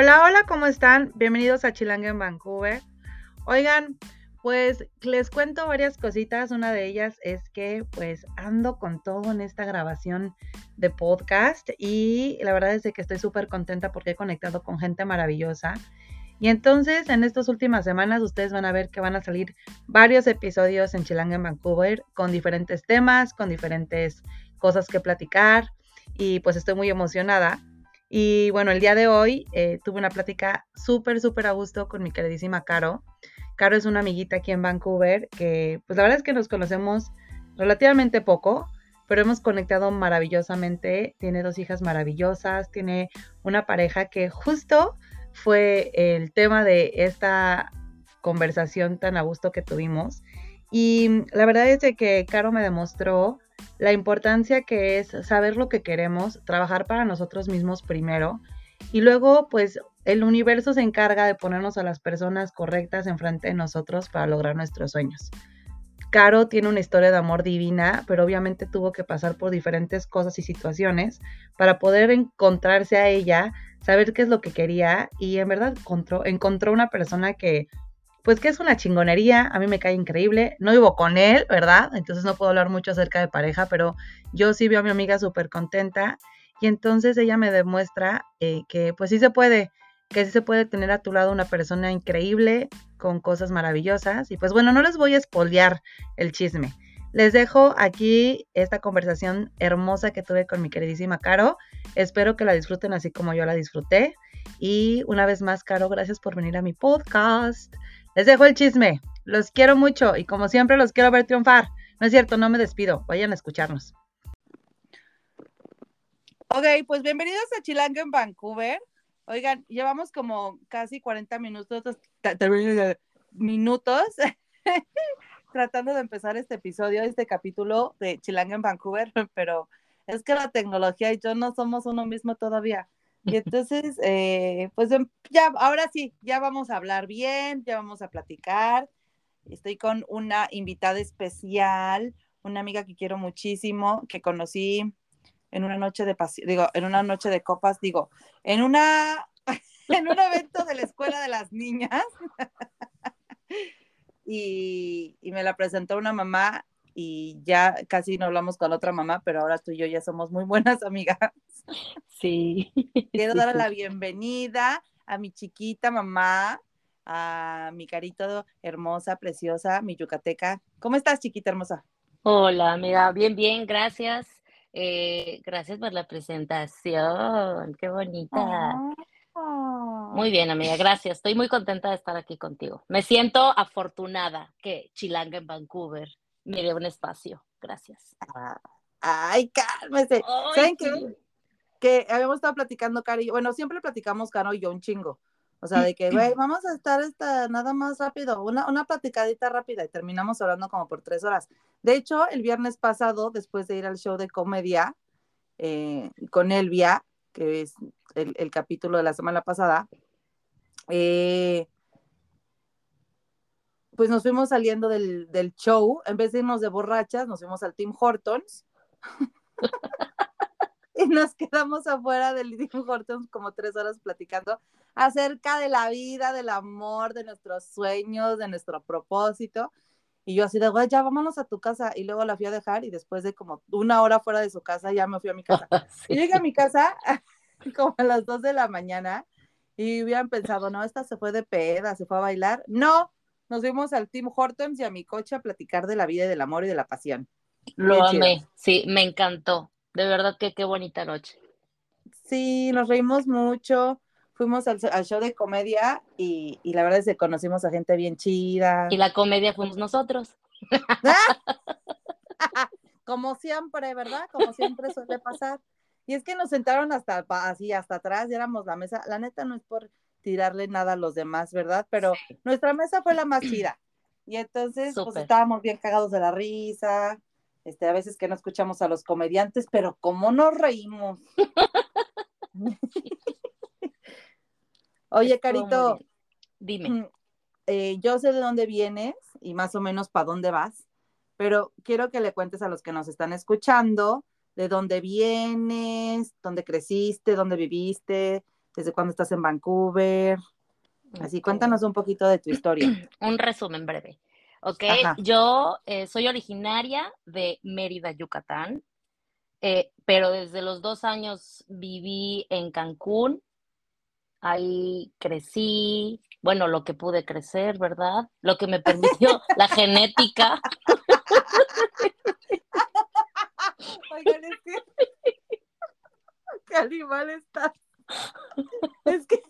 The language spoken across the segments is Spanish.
Hola, hola, ¿cómo están? Bienvenidos a Chilanga en Vancouver. Oigan, pues les cuento varias cositas. Una de ellas es que pues ando con todo en esta grabación de podcast y la verdad es que estoy súper contenta porque he conectado con gente maravillosa. Y entonces en estas últimas semanas ustedes van a ver que van a salir varios episodios en Chilanga en Vancouver con diferentes temas, con diferentes cosas que platicar y pues estoy muy emocionada. Y bueno, el día de hoy eh, tuve una plática súper, súper a gusto con mi queridísima Caro. Caro es una amiguita aquí en Vancouver que pues la verdad es que nos conocemos relativamente poco, pero hemos conectado maravillosamente. Tiene dos hijas maravillosas, tiene una pareja que justo fue el tema de esta conversación tan a gusto que tuvimos. Y la verdad es que Caro me demostró la importancia que es saber lo que queremos, trabajar para nosotros mismos primero y luego pues el universo se encarga de ponernos a las personas correctas enfrente de nosotros para lograr nuestros sueños. Caro tiene una historia de amor divina, pero obviamente tuvo que pasar por diferentes cosas y situaciones para poder encontrarse a ella, saber qué es lo que quería y en verdad encontró, encontró una persona que pues que es una chingonería, a mí me cae increíble, no vivo con él, ¿verdad? Entonces no puedo hablar mucho acerca de pareja, pero yo sí veo a mi amiga súper contenta y entonces ella me demuestra eh, que pues sí se puede, que sí se puede tener a tu lado una persona increíble con cosas maravillosas y pues bueno, no les voy a espolear el chisme. Les dejo aquí esta conversación hermosa que tuve con mi queridísima Caro. Espero que la disfruten así como yo la disfruté. Y una vez más, Caro, gracias por venir a mi podcast. Les dejo el chisme. Los quiero mucho y como siempre los quiero ver triunfar. No es cierto, no me despido. Vayan a escucharnos. Ok, pues bienvenidos a Chilanga en Vancouver. Oigan, llevamos como casi 40 minutos, minutos tratando de empezar este episodio, este capítulo de Chilanga en Vancouver, pero es que la tecnología y yo no somos uno mismo todavía. Y entonces, eh, pues em, ya, ahora sí, ya vamos a hablar bien, ya vamos a platicar. Estoy con una invitada especial, una amiga que quiero muchísimo, que conocí en una noche de digo, en una noche de copas, digo, en una, en un evento de la escuela de las niñas. y, y me la presentó una mamá y ya casi no hablamos con otra mamá, pero ahora tú y yo ya somos muy buenas amigas. Sí. Quiero dar la bienvenida a mi chiquita mamá, a mi carito hermosa, preciosa, mi yucateca. ¿Cómo estás, chiquita hermosa? Hola, amiga, bien, bien, gracias. Eh, gracias por la presentación, qué bonita. Muy bien, amiga, gracias. Estoy muy contenta de estar aquí contigo. Me siento afortunada que Chilanga en Vancouver me un espacio. Gracias. Ay, cálmese. ¿Saben qué? Que habíamos estado platicando, Cari, bueno, siempre platicamos, Caro y yo, un chingo. O sea, de que, güey, vamos a estar esta, nada más rápido, una, una platicadita rápida y terminamos hablando como por tres horas. De hecho, el viernes pasado, después de ir al show de comedia eh, con Elvia, que es el, el, capítulo de la semana pasada, eh, pues nos fuimos saliendo del, del, show, en vez de irnos de borrachas, nos fuimos al Tim Hortons. y nos quedamos afuera del Tim Hortons como tres horas platicando acerca de la vida, del amor, de nuestros sueños, de nuestro propósito. Y yo así de, güey, ya vámonos a tu casa. Y luego la fui a dejar y después de como una hora fuera de su casa ya me fui a mi casa. Y llegué a mi casa como a las dos de la mañana y hubieran pensado, no, esta se fue de peda, se fue a bailar. No, nos fuimos al Tim Hortons y a mi coche a platicar de la vida y del amor y de la pasión. Lo amé, sí, me encantó. De verdad que qué bonita noche. Sí, nos reímos mucho. Fuimos al, show de comedia y, la verdad es que conocimos a gente bien chida. Y la comedia fuimos nosotros. Como siempre, ¿verdad? Como siempre suele pasar. Y es que nos sentaron hasta así, hasta atrás, y éramos la mesa. La neta no es por tirarle nada a los demás, ¿verdad? Pero nuestra mesa fue la más chida. Y entonces, pues estábamos bien cagados de la risa. Este, a veces que no escuchamos a los comediantes, pero ¿cómo nos reímos? Oye, Carito, dime. Eh, yo sé de dónde vienes y más o menos para dónde vas, pero quiero que le cuentes a los que nos están escuchando de dónde vienes, dónde creciste, dónde viviste, desde cuándo estás en Vancouver. Así, cuéntanos un poquito de tu historia. un resumen breve. Ok, yo eh, soy originaria de Mérida, Yucatán, eh, pero desde los dos años viví en Cancún. Ahí crecí, bueno, lo que pude crecer, ¿verdad? Lo que me permitió la genética. Oigan, es que... ¿Qué animal estás? Es que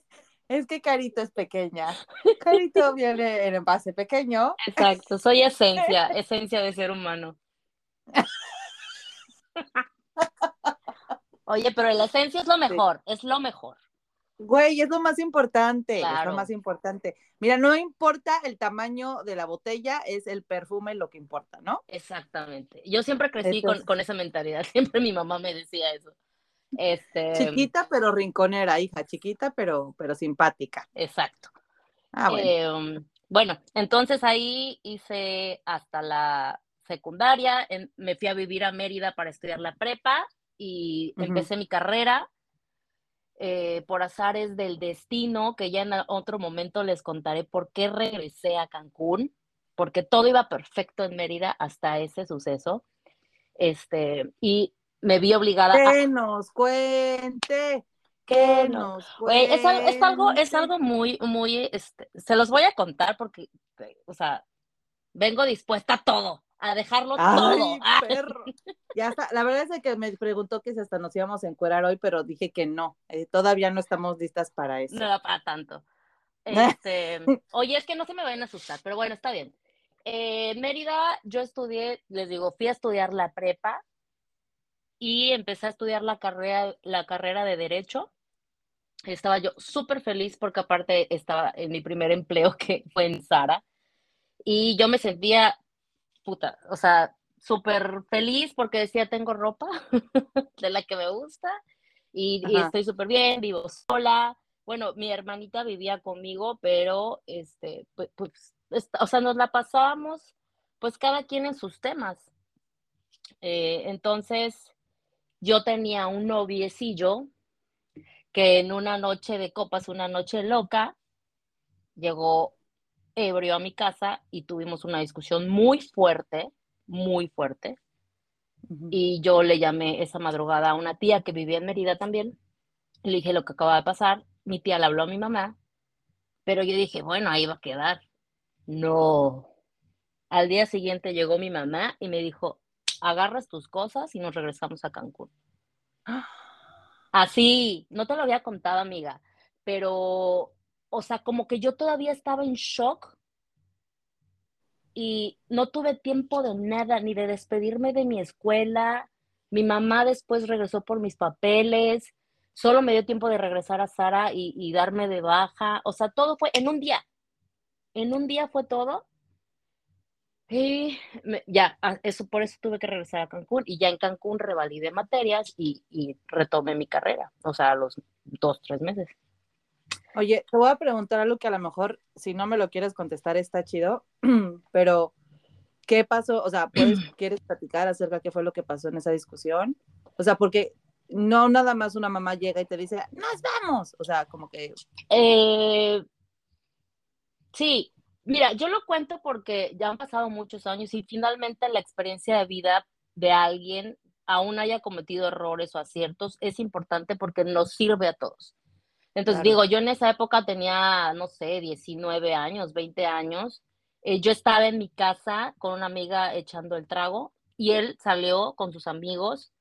es que Carito es pequeña. Carito viene en envase pequeño. Exacto, soy esencia, esencia de ser humano. Oye, pero la esencia es lo mejor, es lo mejor. Güey, es lo más importante, es lo más importante. Mira, no importa el tamaño de la botella, es el perfume lo que importa, ¿no? Exactamente. Yo siempre crecí con, con, esa mentalidad, siempre mi mamá me decía eso. Este... Chiquita pero rinconera, hija, chiquita pero, pero simpática. Exacto. Ah, bueno. Em, bueno, entonces ahí hice hasta la secundaria, me fui a vivir a Mérida para estudiar la prepa y empecé mi carrera. Eh, por azares del destino, que ya en otro momento les contaré por qué regresé a Cancún, porque todo iba perfecto en Mérida hasta ese suceso. Este, y me vi obligada que nos cuente que nos cuente. Es, algo, es algo muy, muy, este, se los voy a contar porque, o sea, vengo dispuesta a todo, a dejarlo todo. Perro. Ya está, la verdad es que me preguntó que si hasta nos íbamos a encuerar hoy, pero dije que no, eh, todavía no estamos listas para eso. No para tanto. Este, oye, es que no se me vayan a asustar, pero bueno, está bien. Eh, Mérida, yo estudié, les digo, fui a estudiar la prepa, y empecé a estudiar la carrera, la carrera de Derecho. Estaba yo súper feliz porque aparte estaba en mi primer empleo que fue en Sara y yo me sentía puta, o sea, súper feliz porque decía tengo ropa de la que me gusta y, estoy súper bien, vivo sola. Bueno, mi hermanita vivía conmigo, pero este, pues, pues o sea, nos la pasábamos pues cada quien en sus temas. Eh, entonces, yo tenía un noviecillo que en una noche de copas, una noche loca, llegó ebrio a mi casa y tuvimos una discusión muy fuerte, muy fuerte. Y yo le llamé esa madrugada a una tía que vivía en Mérida también. Le dije lo que acaba de pasar. Mi tía le habló a mi mamá, pero yo dije, bueno, ahí va a quedar. No. Al día siguiente llegó mi mamá y me dijo, agarras tus cosas y nos regresamos a Cancún. Así, no te lo había contado, amiga, pero, o sea, como que yo todavía estaba en shock y no tuve tiempo de nada, ni de despedirme de mi escuela. Mi mamá después regresó por mis papeles, solo me dio tiempo de regresar a Sara y, y darme de baja. O sea, todo fue en un día. En un día fue todo y ya, ah, eso por eso tuve que regresar a Cancún y ya en Cancún revalidé materias y, y retomé mi carrera, o sea, a los dos, tres meses. Oye, te voy a preguntar algo que a lo mejor, si no me lo quieres contestar, está chido, pero ¿qué pasó? O sea, ¿quieres platicar acerca de qué fue lo que pasó en esa discusión? O sea, porque no nada más una mamá llega y te dice, nos vamos. O sea, como que... Eh, sí, Mira, yo lo cuento porque ya han pasado muchos años y finalmente la experiencia de vida de alguien, aún haya cometido errores o aciertos, es importante porque nos sirve a todos. Entonces, digo, yo en esa época tenía, no sé, 19 años, 20 años. Eh, yo estaba en mi casa con una amiga echando el trago y él salió con sus amigos.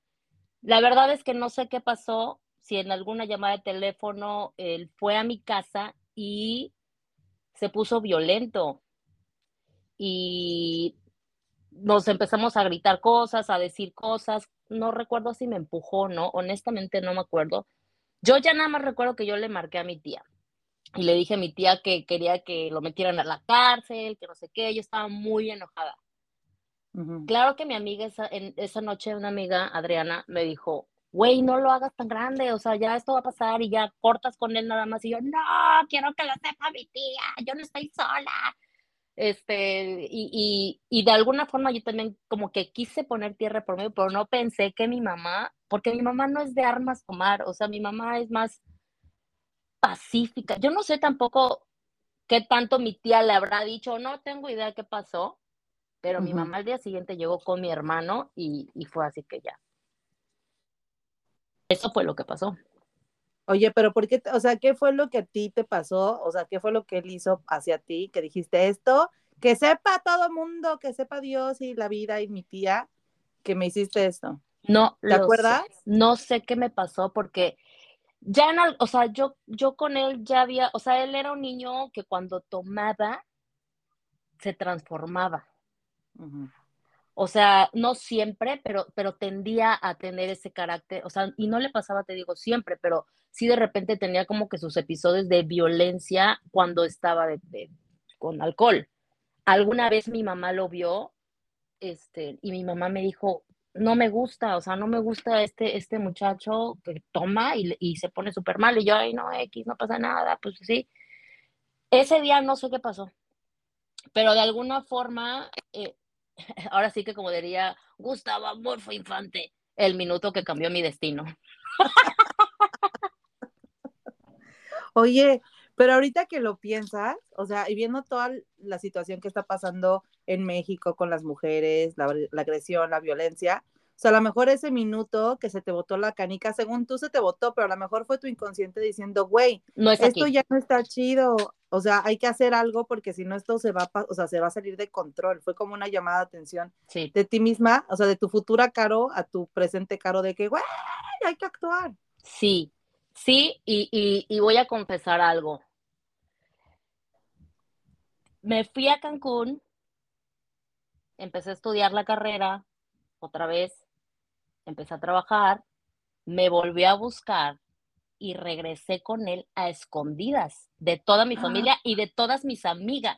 La verdad es que no sé qué pasó, si en alguna llamada de teléfono él fue a mi casa y se puso violento y nos empezamos a gritar cosas, a decir cosas. No recuerdo si me empujó no, honestamente no me acuerdo. Yo ya nada más recuerdo que yo le marqué a mi tía y le dije a mi tía que quería que lo metieran a la cárcel, que no sé qué. Yo estaba muy enojada. Claro que mi amiga esa, en, esa noche, una amiga, Adriana, me dijo, güey, no lo hagas tan grande, o sea, ya esto va a pasar y ya cortas con él nada más. Y yo, no, quiero que lo sepa mi tía, yo no estoy sola. Este, y, y, y de alguna forma yo también como que quise poner tierra por medio, pero no pensé que mi mamá, porque mi mamá no es de armas tomar, o sea, mi mamá es más, pacífica. Yo no sé tampoco qué tanto mi tía le habrá dicho, no tengo idea qué pasó, pero mi mamá al día siguiente llegó con mi hermano y, y fue así que ya. Eso fue lo que pasó. Oye, pero ¿por qué, o sea, qué fue lo que a ti te pasó? O sea, ¿qué fue lo que él hizo hacia ti? Que dijiste esto, que sepa todo mundo, que sepa Dios y la vida y mi tía, que me hiciste esto. No, ¿te acuerdas? No sé qué me pasó porque ya en, o sea, yo, yo con él ya había, o sea, él era un niño que cuando tomaba se transformaba. O sea, no siempre, pero, pero tendía a tener ese carácter, o sea, y no le pasaba, te digo, siempre, pero sí de repente tenía como que sus episodios de violencia cuando estaba con alcohol. Alguna vez mi mamá lo vio, este, y mi mamá me dijo, no me gusta, o sea, no me gusta este, este muchacho que toma y, se pone súper mal, y yo, ay, no, X, no pasa nada, pues sí. Ese día no sé qué pasó, pero de alguna forma eh, ahora sí que como diría Gustavo Amorfo Infante, el minuto que cambió mi destino. Oye, pero ahorita que lo piensas, o sea, y viendo toda la situación que está pasando en México con las mujeres, la, la agresión, la violencia, o sea, a lo mejor ese minuto que se te botó la canica, según tú se te botó, pero a lo mejor fue tu inconsciente diciendo, güey, esto ya no está chido. O sea, hay que hacer algo porque si no esto se va, o sea, se va a salir de control. Fue como una llamada de atención de ti misma, o sea, de tu futura Caro a tu presente Caro de que, güey, hay que actuar. Sí, sí, y, y voy a confesar algo. Me fui a Cancún, empecé a estudiar la carrera otra vez, empecé a trabajar, me volvió a buscar y regresé con él a escondidas de toda mi familia y de todas mis amigas.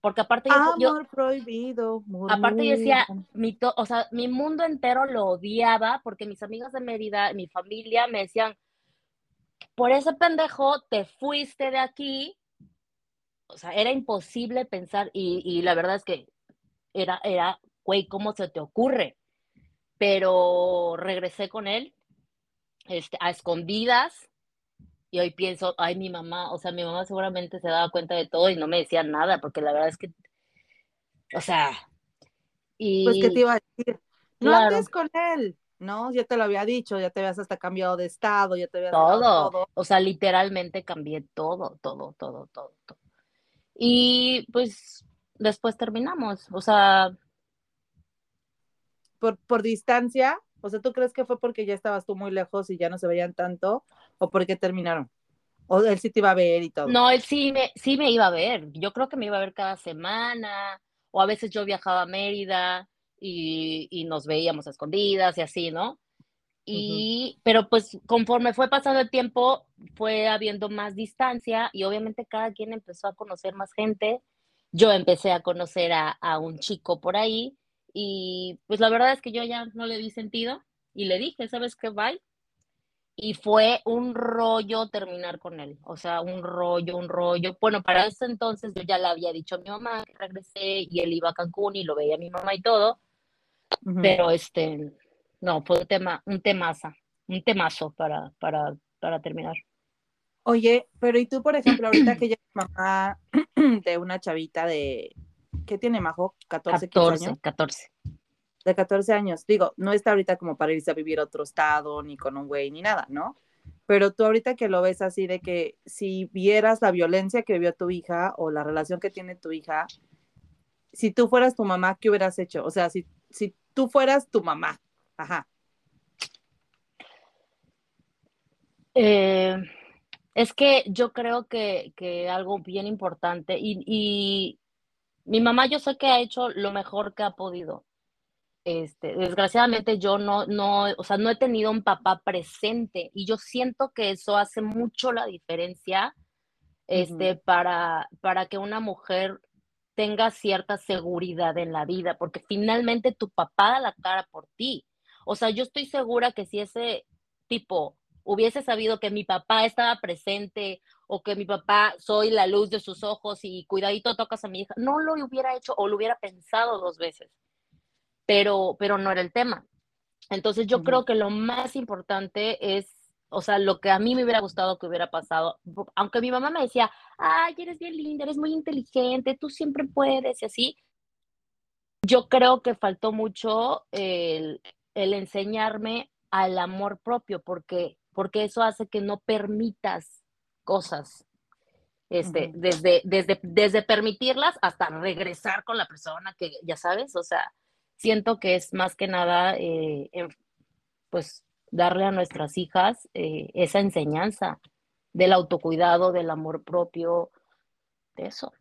Porque aparte yo, prohibido. Aparte yo decía, mi o sea, mi mundo entero lo odiaba porque mis amigas de Mérida, mi familia me decían, por ese pendejo te fuiste de aquí. O sea, era imposible pensar y, y la verdad es que era, era, güey, ¿cómo se te ocurre? pero regresé con él este, a escondidas y hoy pienso, ay, mi mamá, o sea, mi mamá seguramente se daba cuenta de todo y no me decía nada, porque la verdad es que, o sea, y... Pues, ¿qué te iba a decir? No andes con él, ¿no? Ya te lo había dicho, ya te habías hasta cambiado de estado, ya te habías... Todo, todo. o sea, literalmente cambié todo, todo, todo, todo, todo. Y pues después terminamos, o sea, por, por distancia? O sea, ¿tú crees que fue porque ya estabas tú muy lejos y ya no se veían tanto? ¿O porque terminaron? ¿O él sí te iba a ver y todo? No, él sí me, sí me iba a ver. Yo creo que me iba a ver cada semana. O a veces yo viajaba a Mérida y, y nos veíamos a escondidas y así, ¿no? Y, pero pues conforme fue pasando el tiempo, fue habiendo más distancia y obviamente cada quien empezó a conocer más gente. Yo empecé a conocer a, a un chico por ahí y pues la verdad es que yo ya no le di sentido y le dije, ¿sabes qué? Bye. Y fue un rollo terminar con él, o sea, un rollo, un rollo. Bueno, para ese entonces yo ya le había dicho a mi mamá que regresé y él iba a Cancún y lo veía a mi mamá y todo, pero este, no, fue un tema, un temaza, un temazo para, para, para terminar. Oye, pero y tú, por ejemplo, ahorita que ya es mamá de una chavita de ¿qué tiene Majo? 14, 14 años. 14. De 14 años. Digo, no está ahorita como para irse a vivir a otro estado, ni con un güey, ni nada, ¿no? Pero tú ahorita que lo ves así de que si vieras la violencia que vivió tu hija o la relación que tiene tu hija, si tú fueras tu mamá, ¿qué hubieras hecho? O sea, si, si tú fueras tu mamá, ajá. Eh, es que yo creo que, que algo bien importante y, mi mamá yo sé que ha hecho lo mejor que ha podido. Este, desgraciadamente yo no, no, o sea, no he tenido un papá presente y yo siento que eso hace mucho la diferencia este, para, para que una mujer tenga cierta seguridad en la vida, porque finalmente tu papá da la cara por ti. O sea, yo estoy segura que si ese tipo hubiese sabido que mi papá estaba presente o que mi papá soy la luz de sus ojos y cuidadito tocas a mi hija, no lo hubiera hecho o lo hubiera pensado dos veces, pero, pero no era el tema. Entonces yo creo que lo más importante es o sea, lo que a mí me hubiera gustado que hubiera pasado, aunque mi mamá me decía, ay, eres bien linda, eres muy inteligente, tú siempre puedes y así, yo creo que faltó mucho el, enseñarme al amor propio, porque, porque eso hace que no permitas cosas. Este, desde, desde, desde permitirlas hasta regresar con la persona que, ya sabes, o sea, siento que es más que nada, eh, pues, darle a nuestras hijas eh, esa enseñanza del autocuidado, del amor propio, de eso.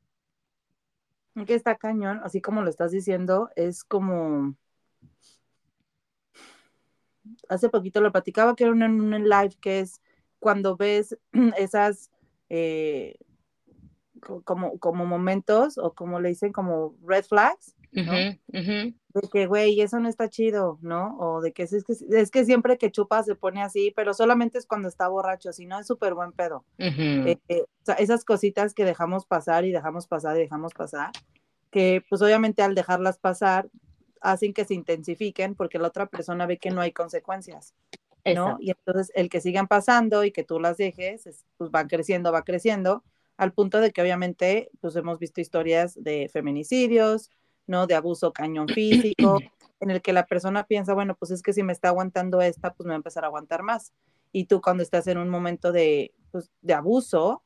Que está cañón, así como lo estás diciendo, es como. Hace poquito lo platicaba que era un, un live que es cuando ves esas eh, como, como momentos o como le dicen como red flags, ¿no? De que, güey, eso no está chido, ¿no? O de que es, que es que siempre que chupa se pone así, pero solamente es cuando está borracho, si no es súper buen pedo. Eh, eh, o sea, esas cositas que dejamos pasar y dejamos pasar y dejamos pasar, que pues obviamente al dejarlas pasar hacen que se intensifiquen porque la otra persona ve que no hay consecuencias. ¿no? Y entonces el que sigan pasando y que tú las dejes, pues van creciendo, va creciendo, al punto de que obviamente pues hemos visto historias de feminicidios, ¿no? De abuso cañón físico, en el que la persona piensa, bueno, pues es que si me está aguantando esta, pues me va a empezar a aguantar más. Y tú cuando estás en un momento de, pues, de abuso,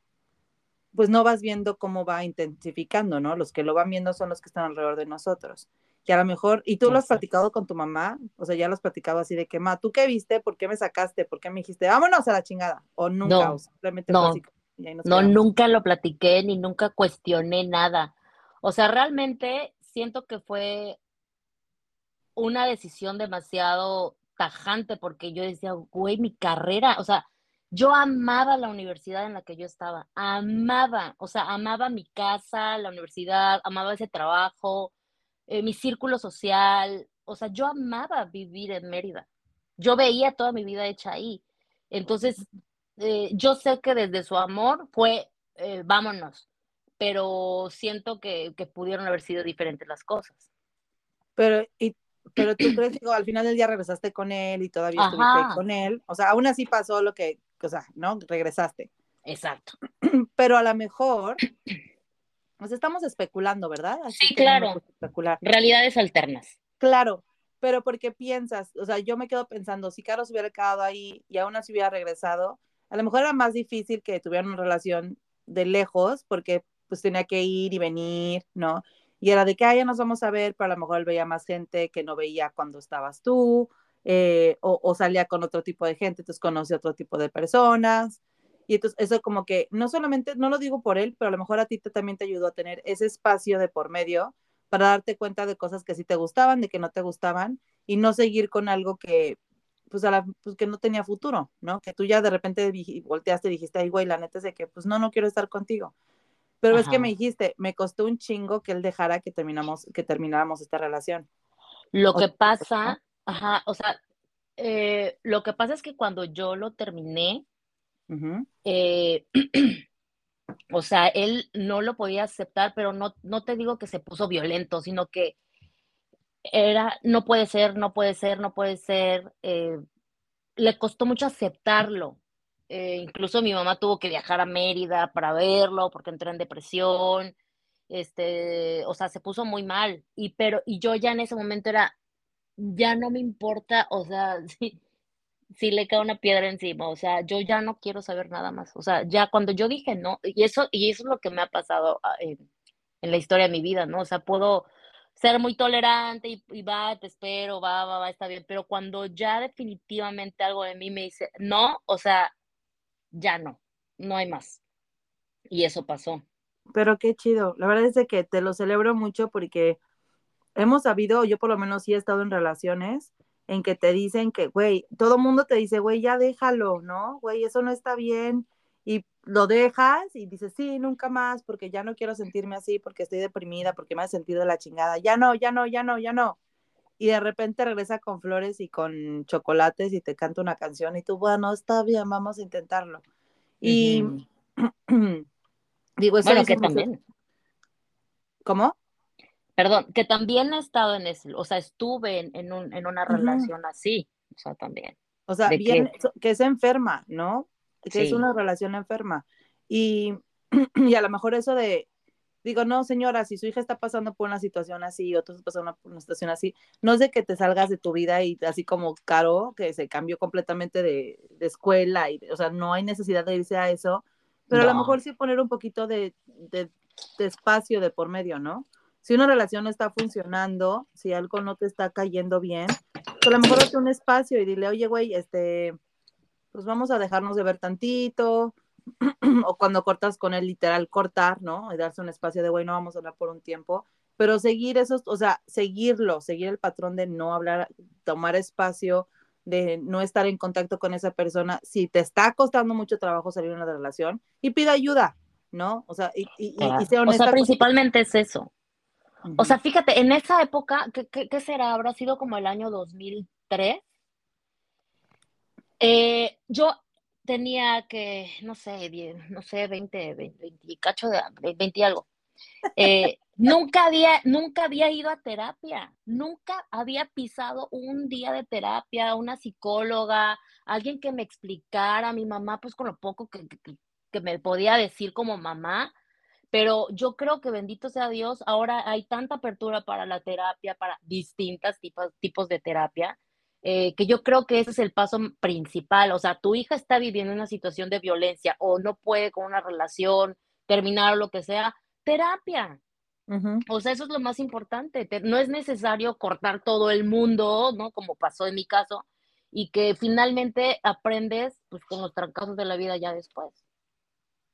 pues no vas viendo cómo va intensificando, ¿no? Los que lo van viendo son los que están alrededor de nosotros. Y a lo mejor, y tú lo has platicado con tu mamá, o sea, ya lo has platicado así de que, ma, ¿tú qué viste? ¿Por qué me sacaste? ¿Por qué me dijiste, vámonos a la chingada? O nunca, no, simplemente no, no, nunca lo platiqué ni nunca cuestioné nada. O sea, realmente siento que fue una decisión demasiado tajante porque yo decía, güey, mi carrera, o sea, yo amaba la universidad en la que yo estaba, amaba, o sea, amaba mi casa, la universidad, amaba ese trabajo, eh, mi círculo social, o sea, yo amaba vivir en Mérida. Yo veía toda mi vida hecha ahí. Entonces, eh, yo sé que desde su amor fue, eh, vámonos, pero siento que, pudieron haber sido diferentes las cosas. Pero, y, pero tú crees, que al final del día regresaste con él y todavía estuviste con él, o sea, aún así pasó lo que, o sea, ¿no? Regresaste. Exacto. Pero a lo mejor, estamos especulando, ¿verdad? sí, claro. Especular. Realidades alternas. Claro, pero porque piensas, o sea, yo me quedo pensando, si Carlos hubiera quedado ahí y aún así hubiera regresado, a lo mejor era más difícil que tuvieran una relación de lejos porque pues tenía que ir y venir, ¿no? Y era de que, ah, ya nos vamos a ver, pero a lo mejor él veía más gente que no veía cuando estabas tú, eh, o, salía con otro tipo de gente, entonces conoce otro tipo de personas. Y entonces eso como que, no solamente, no lo digo por él, pero a lo mejor a ti te, también te ayudó a tener ese espacio de por medio para darte cuenta de cosas que sí te gustaban, de que no te gustaban, y no seguir con algo que pues, a la, pues que no tenía futuro, ¿no? Que tú ya de repente volteaste y dijiste, ay, güey, la neta es de que, pues no, no quiero estar contigo. Pero es que me dijiste, me costó un chingo que él dejara que terminamos, que termináramos esta relación. Lo que pasa, ajá, o sea, eh, lo que pasa es que cuando yo lo terminé, eh, o sea, él no lo podía aceptar, pero no, no te digo que se puso violento, sino que era, no puede ser, no puede ser, no puede ser. Eh, le costó mucho aceptarlo. Eh, incluso mi mamá tuvo que viajar a Mérida para verlo porque entró en depresión. Este, o sea, se puso muy mal. Y, pero, y yo ya en ese momento era, ya no me importa, o sea, si, si le cae una piedra encima, o sea, yo ya no quiero saber nada más. O sea, ya cuando yo dije no, y eso, y eso es lo que me ha pasado ah, en, la historia de mi vida, ¿no? O sea, puedo ser muy tolerante y, va, te espero, va, va, va, está bien, pero cuando ya definitivamente algo de mí me dice, no, o sea, ya no, no hay más. Y eso pasó. Pero qué chido, la verdad es que te lo celebro mucho porque hemos sabido, yo por lo menos sí he estado en relaciones en que te dicen que, güey, todo el mundo te dice, güey, ya déjalo, ¿no? Güey, eso no está bien, y lo dejas y dices, sí, nunca más, porque ya no quiero sentirme así, porque estoy deprimida, porque me ha sentido de la chingada, ya no, ya no, ya no, ya no. Y de repente regresa con flores y con chocolates y te canta una canción y tú, bueno, está bien, vamos a intentarlo. Y digo, eso bueno, que también. ¿Cómo? Perdón, que también he estado en ese, o sea, estuve en, un, en una relación así, o sea, también. O sea, bien, que es enferma, ¿no? Que es una relación enferma. Y, y a lo mejor eso de, digo, no, señora, si su hija está pasando por una situación así otro está pasando por una situación así, no es de que te salgas de tu vida y así como Caro, que se cambió completamente de, escuela, y, o sea, no hay necesidad de irse a eso, pero a lo mejor sí poner un poquito de, de, espacio de por medio, ¿no? Si una relación no está funcionando, si algo no te está cayendo bien, pues a lo mejor hace un espacio y dile, oye, güey, este, pues vamos a dejarnos de ver tantito, o cuando cortas con él, literal, cortar, ¿no? Y darse un espacio de, güey, no vamos a hablar por un tiempo, pero seguir esos, o sea, seguirlo, seguir el patrón de no hablar, tomar espacio, de no estar en contacto con esa persona, si te está costando mucho trabajo salir de una relación, y pida ayuda, ¿no? O sea, y, y, sea O sea, principalmente es eso. O sea, fíjate, en esa época, ¿qué, qué, será? ¿Habrá sido como el año 2003? Eh, yo tenía que, no sé, no sé, 20, 20, cacho de 20 y algo. Eh, nunca, había, nunca había ido a terapia, nunca había pisado un día de terapia, una psicóloga, alguien que me explicara, a mi mamá, pues con lo poco que, que, me podía decir como mamá, pero yo creo que bendito sea Dios, ahora hay tanta apertura para la terapia, para distintos tipos, tipos de terapia, eh, que yo creo que ese es el paso principal. O sea, tu hija está viviendo una situación de violencia o no puede con una relación terminar o lo que sea, terapia. O sea, eso es lo más importante. no es necesario cortar todo el mundo, ¿no? Como pasó en mi caso, y que finalmente aprendes pues con los trancazos de la vida ya después.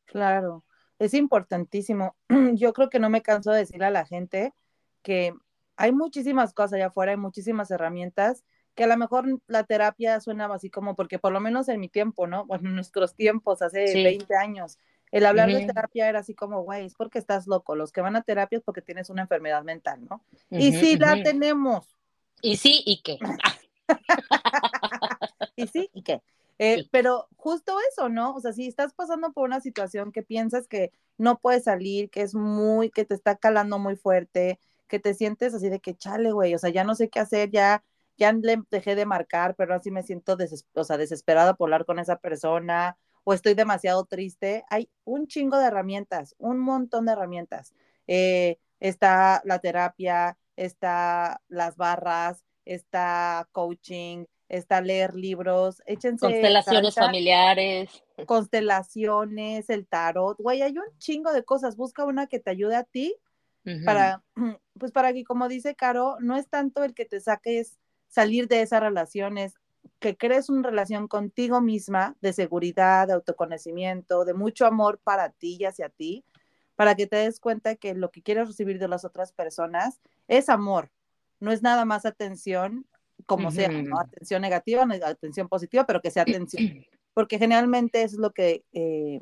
Claro, es importantísimo. Yo creo que no me canso de decirle a la gente que hay muchísimas cosas allá afuera, hay muchísimas herramientas que a lo mejor la terapia suena así como, porque por lo menos en mi tiempo, ¿no? Bueno, en nuestros tiempos, hace 20 años, el hablar de terapia era así como, güey, es porque estás loco. Los que van a terapia es porque tienes una enfermedad mental, ¿no? y sí la tenemos. Y sí, ¿y qué? y sí, ¿y qué? Eh, pero justo eso, ¿no? O sea, si estás pasando por una situación que piensas que no puedes salir, que es muy, que te está calando muy fuerte, que te sientes así de que chale, güey, o sea, ya no sé qué hacer, ya ya le dejé de marcar, pero así me siento o sea, desesperada por hablar con esa persona o estoy demasiado triste. Hay un chingo de herramientas, un montón de herramientas. Eh, está la terapia, está las barras, está coaching, está leer libros, échense. Constelaciones familiares. Constelaciones, el tarot, güey, hay un chingo de cosas. Busca una que te ayude a ti para, pues para que, como dice Caro, no es tanto el que te saques salir de esas relaciones, que crees una relación contigo misma de seguridad, de autoconocimiento, de mucho amor para ti y hacia ti, para que te des cuenta que lo que quieres recibir de las otras personas es amor, no es nada más atención, como sea, atención negativa, atención positiva, pero que sea atención, porque generalmente es lo que eh,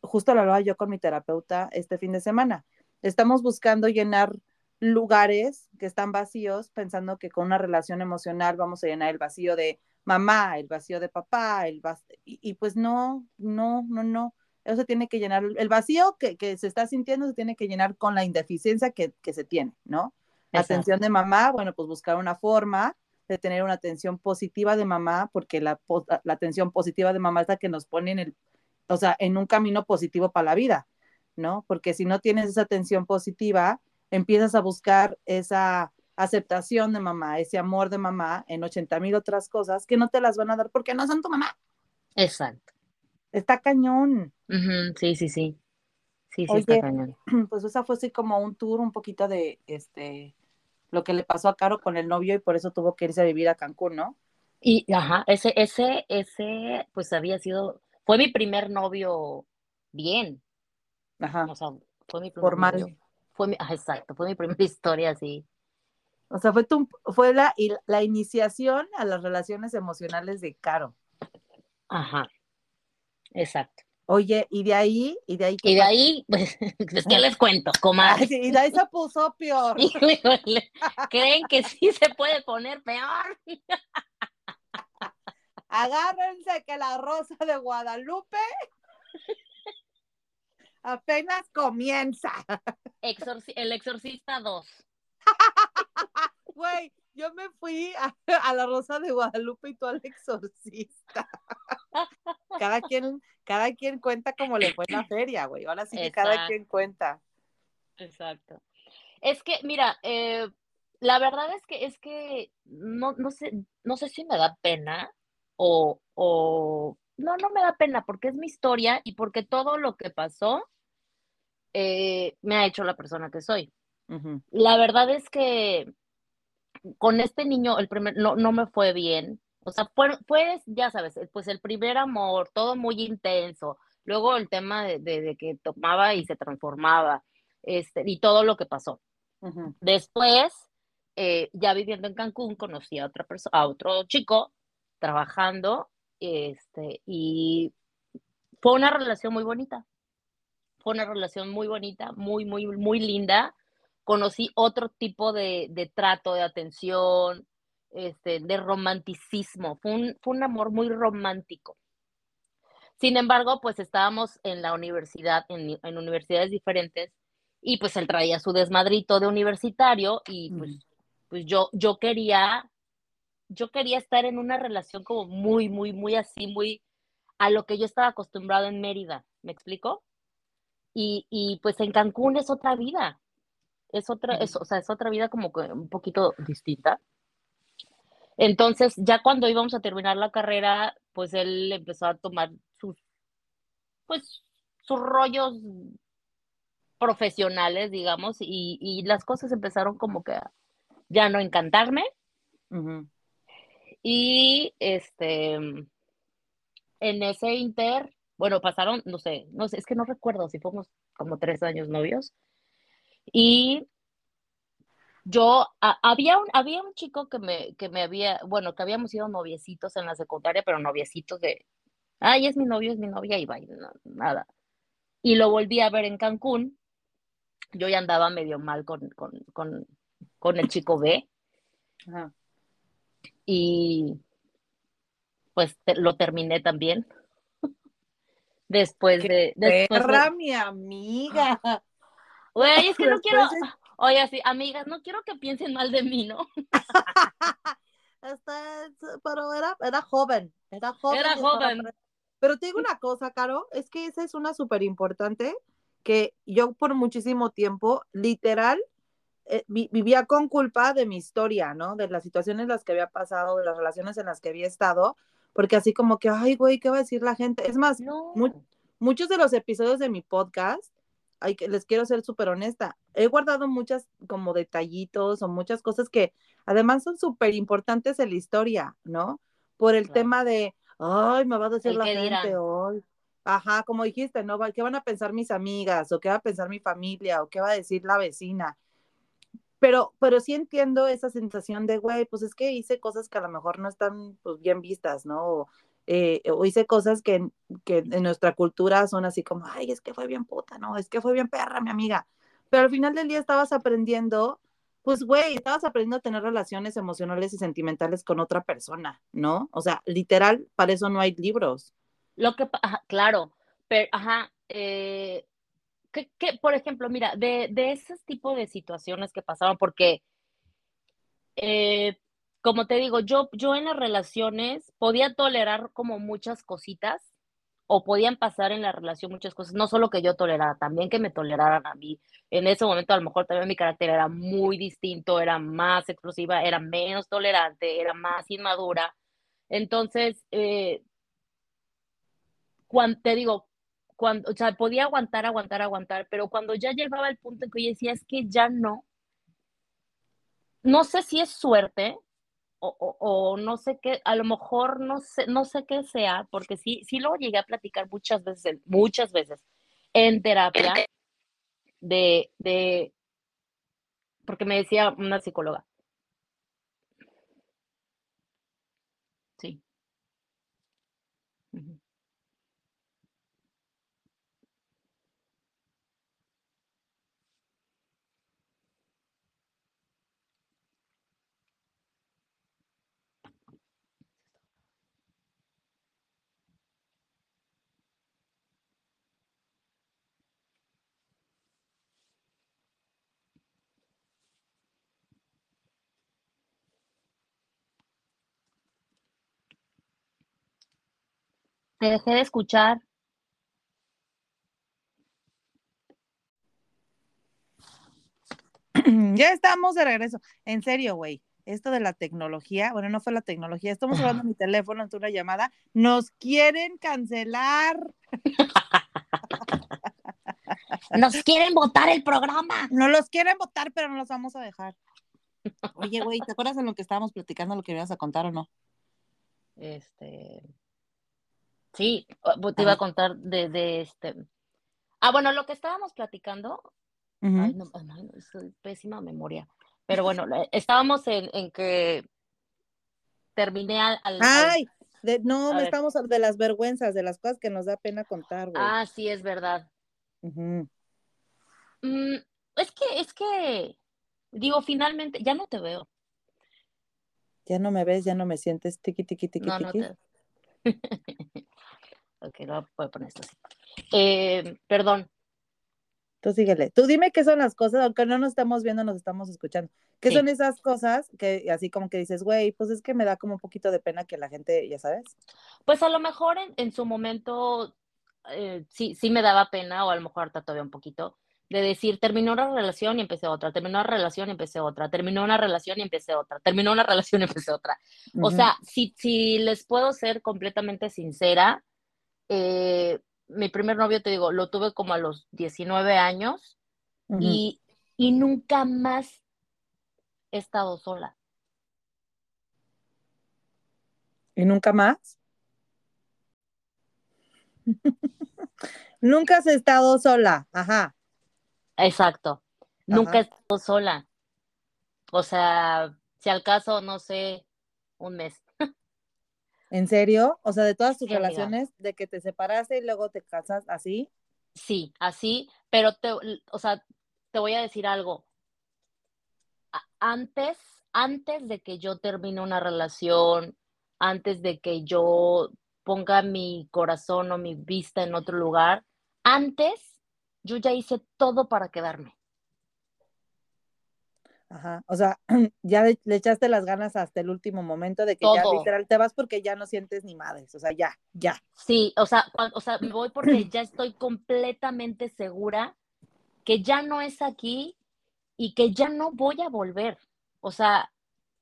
justo lo hablaba yo con mi terapeuta este fin de semana. Estamos buscando llenar lugares que están vacíos pensando que con una relación emocional vamos a llenar el vacío de mamá, el vacío de papá, el y, pues no, no, no, no. Eso se tiene que llenar, el vacío que, se está sintiendo se tiene que llenar con la indeficiencia que, se tiene, ¿no? La atención de mamá, bueno, pues buscar una forma de tener una atención positiva de mamá, porque la, la atención positiva de mamá es la que nos pone en el, o sea, en un camino positivo para la vida, ¿no? Porque si no tienes esa atención positiva, empiezas a buscar esa aceptación de mamá, ese amor de mamá en 80 mil otras cosas que no te las van a dar porque no son tu mamá. Exacto. Está cañón. Sí, sí, sí. Sí, sí, está cañón. Pues esa fue así como un tour, un poquito de este lo que le pasó a Caro con el novio y por eso tuvo que irse a vivir a Cancún, ¿no? Y, ajá, ese, ese, ese, pues había sido, fue mi primer novio bien. Ajá. O sea, fue mi primer Formal. novio fue mi, exacto, fue mi primera historia así. O sea, fue, tu, fue la, la iniciación a las relaciones emocionales de Caro. Ajá, exacto. Oye, y de ahí, y de ahí. Y de ahí, pues, pues, ¿qué les cuento, comadre? y de ahí se puso peor. ¿Creen que sí se puede poner peor? Agárrense que la rosa de Guadalupe apenas comienza. el Exorcista 2. Güey, yo me fui a, la Rosa de Guadalupe y tú al exorcista. cada quien, cada quien cuenta como le fue en la feria, güey. Ahora sí que cada quien cuenta. Exacto. Es que, mira, eh, la verdad es que es que no, no sé, no sé si me da pena o, o no, no me da pena porque es mi historia y porque todo lo que pasó eh, me ha hecho la persona que soy. La verdad es que con este niño, el primer, no, no me fue bien. O sea, fue, fue, ya sabes, pues el primer amor, todo muy intenso. Luego el tema de, de, que tomaba y se transformaba, este, y todo lo que pasó. Después, eh, ya viviendo en Cancún, conocí a otra persona, a otro chico trabajando, este, y fue una relación muy bonita. Fue una relación muy bonita, muy, muy, muy linda conocí otro tipo de, de trato, de atención, este, de romanticismo. Fue un, fue un amor muy romántico. Sin embargo, pues estábamos en la universidad, en, en, universidades diferentes, y pues él traía su desmadrito de universitario y pues, pues yo, yo quería, yo quería estar en una relación como muy, muy, muy así, muy a lo que yo estaba acostumbrado en Mérida, ¿me explico? Y, y pues en Cancún es otra vida, es otra, es, o sea, es otra vida como que un poquito distinta. Entonces, ya cuando íbamos a terminar la carrera, pues él empezó a tomar sus, pues, sus rollos profesionales, digamos, y, y las cosas empezaron como que a ya no encantarme. Y este, en ese inter, bueno, pasaron, no sé, no sé, es que no recuerdo si fuimos como tres años novios. Y yo, había, un, había un chico que me, que me había, bueno, que habíamos sido noviecitos en la secundaria, pero noviecitos de, ay, es mi novio, es mi novia, y va, nada. Y lo volví a ver en Cancún. Yo ya andaba medio mal con, con, con, con el chico B. Y pues lo terminé también. después de. Después mi amiga! Güey, es que no quiero. Oye, así, amigas, no quiero que piensen mal de mí, ¿no? pero era, era joven, era joven. Era joven. Pero te digo una cosa, Caro, es que esa es una súper importante que yo por muchísimo tiempo, literal, eh, vivía con culpa de mi historia, ¿no? De las situaciones en las que había pasado, de las relaciones en las que había estado, porque así como que, ay, güey, ¿qué va a decir la gente? Es más, muchos de los episodios de mi podcast que les quiero ser súper honesta, he guardado muchas como detallitos o muchas cosas que además son súper importantes en la historia, ¿no? Por el tema de, ay, me va a decir la gente hoy. Ajá, como dijiste, ¿no? ¿Qué van a pensar mis amigas? ¿O qué va a pensar mi familia? ¿O qué va a decir la vecina? Pero, pero sí entiendo esa sensación de, güey, pues es que hice cosas que a lo mejor no están pues, bien vistas, ¿no? Eh, o hice cosas que, que, en nuestra cultura son así como, ay, es que fue bien puta, no, es que fue bien perra, mi amiga. Pero al final del día estabas aprendiendo, pues, güey, estabas aprendiendo a tener relaciones emocionales y sentimentales con otra persona, ¿no? O sea, literal, para eso no hay libros. Lo que, claro, pero, ajá, eh, que, por ejemplo, mira, de, de ese tipo de situaciones que pasaban, porque eh, como te digo, yo, yo en las relaciones podía tolerar como muchas cositas o podían pasar en la relación muchas cosas, no solo que yo tolerara, también que me toleraran a mí. En ese momento a lo mejor también mi carácter era muy distinto, era más explosiva, era menos tolerante, era más inmadura. Entonces, eh, cuando, te digo, cuando, o sea, podía aguantar, aguantar, aguantar, pero cuando ya llegaba el punto en que yo decía, es que ya no, no sé si es suerte, o, no sé qué, a lo mejor no sé, no sé qué sea, porque sí, sí lo llegué a platicar muchas veces, muchas veces en terapia de, de, porque me decía una psicóloga. Te dejé de escuchar. Ya estamos de regreso. En serio, güey. Esto de la tecnología, bueno, no fue la tecnología, estamos hablando de mi teléfono en una llamada, nos quieren cancelar. Nos quieren votar el programa. No los quieren votar, pero no los vamos a dejar. Oye, güey, ¿te acuerdas de lo que estábamos platicando, lo que ibas a contar o no? Este. Sí, te iba a contar de, este. Ah, bueno, lo que estábamos platicando. Ay, no, no, soy pésima memoria. Pero bueno, estábamos en, que terminé al. ¡Ay! no, me estamos de las vergüenzas, de las cosas que nos da pena contar, güey. Ah, sí, es verdad. Mm, es que, es que, digo, finalmente, ya no te veo. Ya no me ves, ya no me sientes, tiki, tiki, tiki, no, tiki. No te... ok, lo voy a poner esto así. Eh, perdón. Tú síguele. Tú dime qué son las cosas, aunque no nos estamos viendo, nos estamos escuchando. ¿Qué son esas cosas que así como que dices, güey, pues es que me da como un poquito de pena que la gente, ya sabes? Pues a lo mejor en, en su momento eh, sí, sí me daba pena, o a lo mejor todavía un poquito, de decir, terminó una relación y empecé otra, terminó una relación y empecé otra, terminó una relación y empecé otra, terminó una relación y empecé otra. O sea, si, si les puedo ser completamente sincera, eh, mi primer novio, te digo, lo tuve como a los 19 años y, y nunca más he estado sola. ¿Y nunca más? Nunca has estado sola, ajá. Exacto. Nunca he estado sola. O sea, si al caso, no sé, un mes. ¿En serio? O sea, de todas tus relaciones, de que te separaste y luego te casas así. Sí, así, pero te, o sea, te voy a decir algo. Antes, antes de que yo termine una relación, antes de que yo ponga mi corazón o mi vista en otro lugar, antes yo ya hice todo para quedarme. Ajá, o sea, ya le, echaste las ganas hasta el último momento de que ya literal te vas porque ya no sientes ni madres, o sea, ya, ya. Sí, o sea, o sea, me voy porque ya estoy completamente segura que ya no es aquí y que ya no voy a volver. O sea,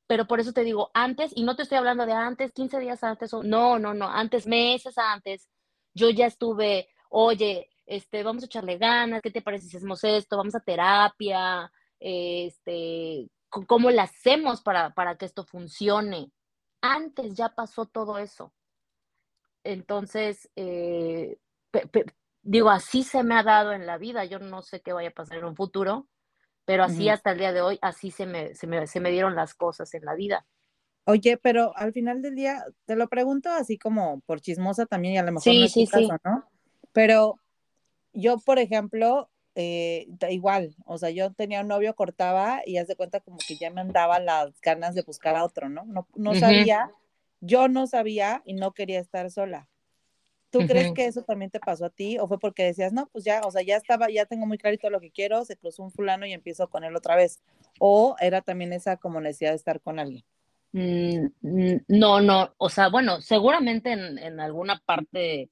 pero por eso te digo, antes, y no te estoy hablando de antes, 15 días antes, o, no, no, no, antes, meses antes, yo ya estuve, oye, este, vamos a echarle ganas, ¿qué te parece si hacemos esto? Vamos a terapia, este, ¿cómo le hacemos para, para que esto funcione? Antes ya pasó todo eso. Entonces, eh, digo, así se me ha dado en la vida, yo no sé qué vaya a pasar en un futuro, pero así hasta el día de hoy, así se me, se me, se me dieron las cosas en la vida. Oye, pero al final del día, te lo pregunto así como por chismosa también, y a lo mejor no es tu caso, ¿no? Pero yo, por ejemplo, eh, igual, o sea, yo tenía un novio, cortaba y haz de cuenta como que ya me andaba las ganas de buscar a otro, ¿no? No, no sabía, yo no sabía y no quería estar sola. ¿Tú crees que eso también te pasó a ti o fue porque decías, no, pues ya, o sea, ya estaba, ya tengo muy clarito lo que quiero, se cruzó un fulano y empiezo con él otra vez? ¿O era también esa como necesidad de estar con alguien? Mm, mm, no, no, o sea, bueno, seguramente en, en alguna parte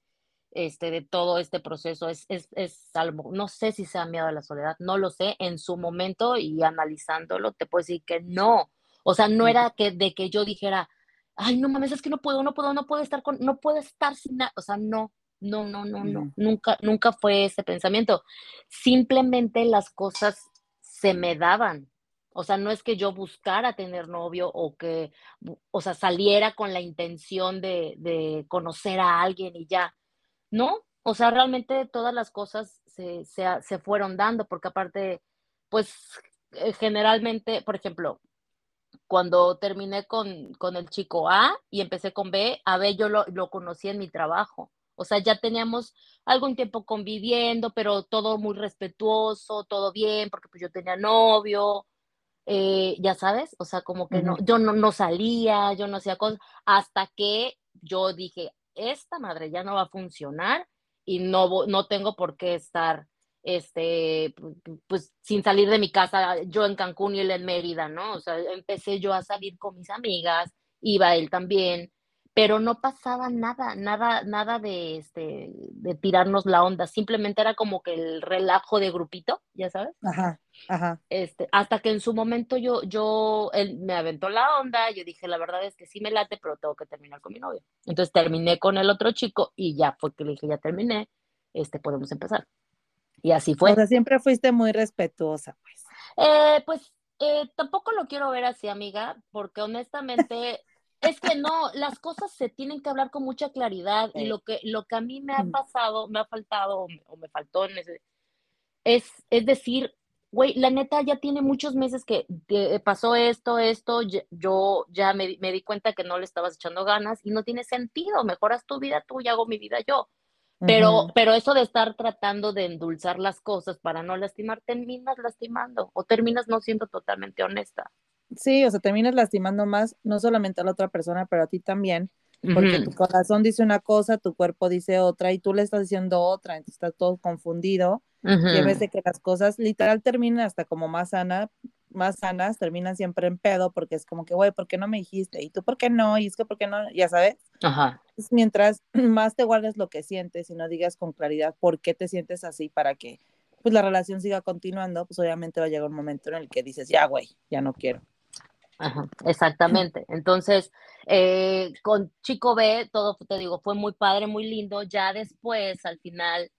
este, de todo este proceso es, es, es algo, no sé si sea miedo a la soledad, no lo sé, en su momento y analizándolo te puedo decir que no, o sea, no era que de que yo dijera, ay, no mames, es que no puedo, no puedo, no puedo estar con, no puedo estar sin nada, o sea, no, no, no, no, no, nunca, nunca fue ese pensamiento. Simplemente las cosas se me daban. O sea, no es que yo buscara tener novio o que, o sea, saliera con la intención de, de conocer a alguien y ya. No, o sea, realmente todas las cosas se, se, se fueron dando, porque aparte, pues eh, generalmente, por ejemplo, cuando terminé con, con, el chico A y empecé con B, a B yo lo, lo, conocí en mi trabajo. O sea, ya teníamos algún tiempo conviviendo, pero todo muy respetuoso, todo bien, porque pues yo tenía novio, eh, ya sabes, o sea, como que no, yo no, no salía, yo no hacía cosas, hasta que yo dije, esta madre ya no va a funcionar y no, no tengo por qué estar este, pues sin salir de mi casa, yo en Cancún y él en Mérida, ¿no? O sea, empecé yo a salir con mis amigas, iba él también, pero no pasaba nada, nada, nada de, este, de tirarnos la onda, simplemente era como que el relajo de grupito, ya sabes. Ajá, ajá. Este, hasta que en su momento yo, yo, él me aventó la onda, yo dije, la verdad es que sí me late, pero tengo que terminar con mi novio. Entonces terminé con el otro chico y ya fue que le dije, ya terminé, este, podemos empezar. Y así fue. O sea, siempre fuiste muy respetuosa, pues. Eh, pues eh, tampoco lo quiero ver así, amiga, porque honestamente es que no, las cosas se tienen que hablar con mucha claridad y lo que, lo que a mí me ha pasado, me ha faltado o me, faltó en ese, es, es decir, güey, la neta ya tiene muchos meses que, pasó esto, esto, yo ya me, me, di cuenta que no le estabas echando ganas y no tiene sentido, mejoras tu vida tú y hago mi vida yo. Pero, pero eso de estar tratando de endulzar las cosas para no lastimar, terminas lastimando o terminas no siendo totalmente honesta. Sí, o sea, terminas lastimando más, no solamente a la otra persona, pero a ti también, porque tu corazón dice una cosa, tu cuerpo dice otra y tú le estás diciendo otra, entonces está todo confundido. Y en vez de que las cosas literal terminen hasta como más sana, más sanas, terminan siempre en pedo, porque es como que, güey, ¿por qué no me dijiste? ¿Y tú por qué no? Y es que, ¿por qué no? Ya sabes. Ajá. mientras más te guardes lo que sientes y no digas con claridad por qué te sientes así para que pues la relación siga continuando, pues obviamente va a llegar un momento en el que dices, ya, güey, ya no quiero exactamente. Entonces, eh, con Chico B, todo, te digo, fue muy padre, muy lindo. Ya después, al final,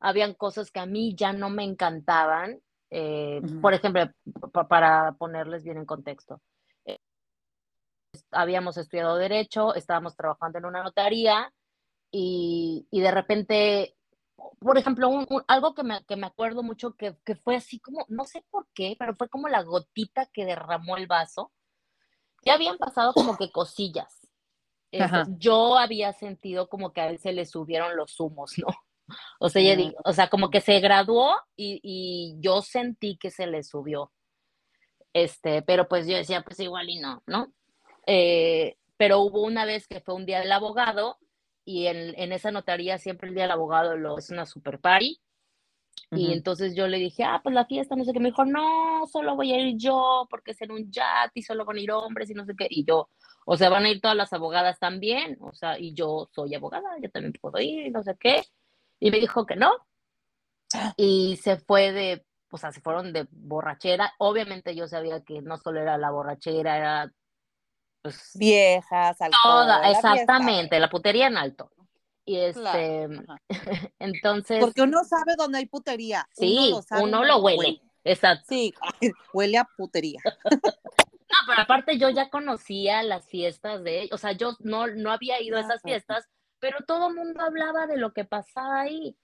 habían cosas que a mí ya no me encantaban. Eh, por ejemplo, para ponerles bien en contexto. Eh, habíamos estudiado derecho, estábamos trabajando en una notaría y, y de repente por ejemplo, algo que me, que me, acuerdo mucho que, que, fue así como, no sé por qué, pero fue como la gotita que derramó el vaso ya habían pasado como que cosillas. Yo había sentido como que a él se le subieron los humos, ¿no? O sea, o sea, como que se graduó y, yo sentí que se le subió. Este, pero pues yo decía, pues igual y no, ¿no? Eh, pero hubo una vez que fue un día del abogado y en, en esa notaría siempre el día del abogado lo es una super party y entonces yo le dije, ah, pues la fiesta, no sé qué. Me dijo, no, solo voy a ir yo porque es en un chat y solo van a ir hombres y no sé qué. Y yo, o sea, van a ir todas las abogadas también. O sea, y yo soy abogada, yo también puedo ir no sé qué. Y me dijo que no. Y se fue de, o sea, se fueron de borrachera. Obviamente yo sabía que no solo era la borrachera, era pues, viejas, alcohol, toda, exactamente, la putería en alto. Y este, entonces. Porque uno sabe dónde hay putería. Sí, uno lo, huele. Exacto. Sí, huele a putería. No, pero aparte yo ya conocía las fiestas de ellos, o sea, yo no, no había ido a esas fiestas, pero todo el mundo hablaba de lo que pasaba ahí.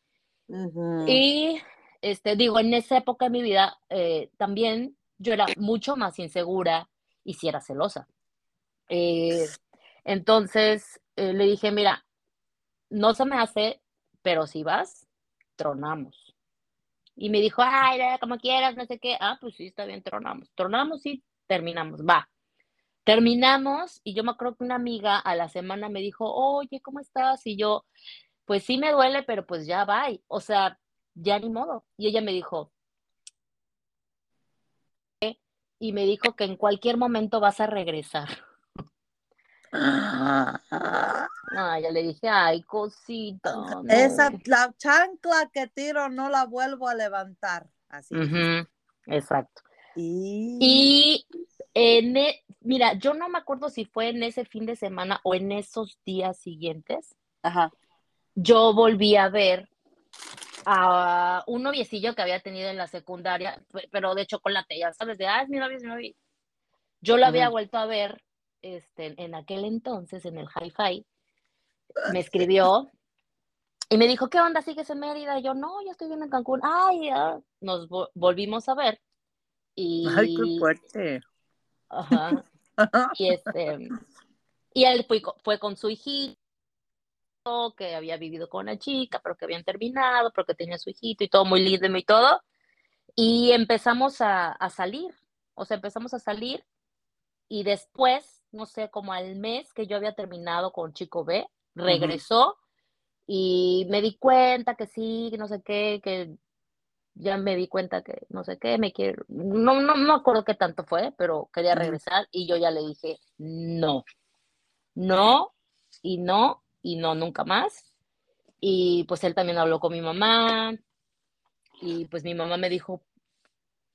Y, este, digo, en esa época de mi vida, eh, también yo era mucho más insegura y si era celosa. Eh, entonces, eh, le dije, mira, no se me hace, pero si vas, tronamos. Y me dijo, ay, como quieras, no sé qué. Ah, pues sí, está bien, tronamos. Tronamos y terminamos, va. Terminamos y yo me acuerdo que una amiga a la semana me dijo, oye, ¿cómo estás? Y yo, pues sí me duele, pero pues ya va. O sea, ya ni modo. Y ella me dijo, y me dijo que en cualquier momento vas a regresar. Ah, ya le dije, ay, cosita. Esa, la chancla que tiro no la vuelvo a levantar. Así. Exacto. Y, en, e, mira, yo no me acuerdo si fue en ese fin de semana o en esos días siguientes. Ajá. Yo volví a ver a un noviecillo que había tenido en la secundaria, pero de chocolate, ya sabes, de, ah, es mi novio, es mi novio. Yo lo había vuelto a ver este, en aquel entonces, en el hi-fi, me escribió y me dijo, ¿qué onda? ¿Sigues en Mérida? Y yo, no, yo estoy bien en Cancún. Ay, nos volvimos a ver. Y... Ay, qué fuerte. Ajá. y este, y él fue, fue con su hijito, que había vivido con una chica, pero que habían terminado, pero que tenía su hijito y todo muy lindo y todo. Y empezamos a, a salir, o sea, empezamos a salir y después no sé, como al mes que yo había terminado con Chico B, regresó y me di cuenta que sí, que no sé qué, que ya me di cuenta que no sé qué, me quiero, no, no, no acuerdo qué tanto fue, pero quería regresar y yo ya le dije, no, no, y no, y no, nunca más. Y pues él también habló con mi mamá y pues mi mamá me dijo,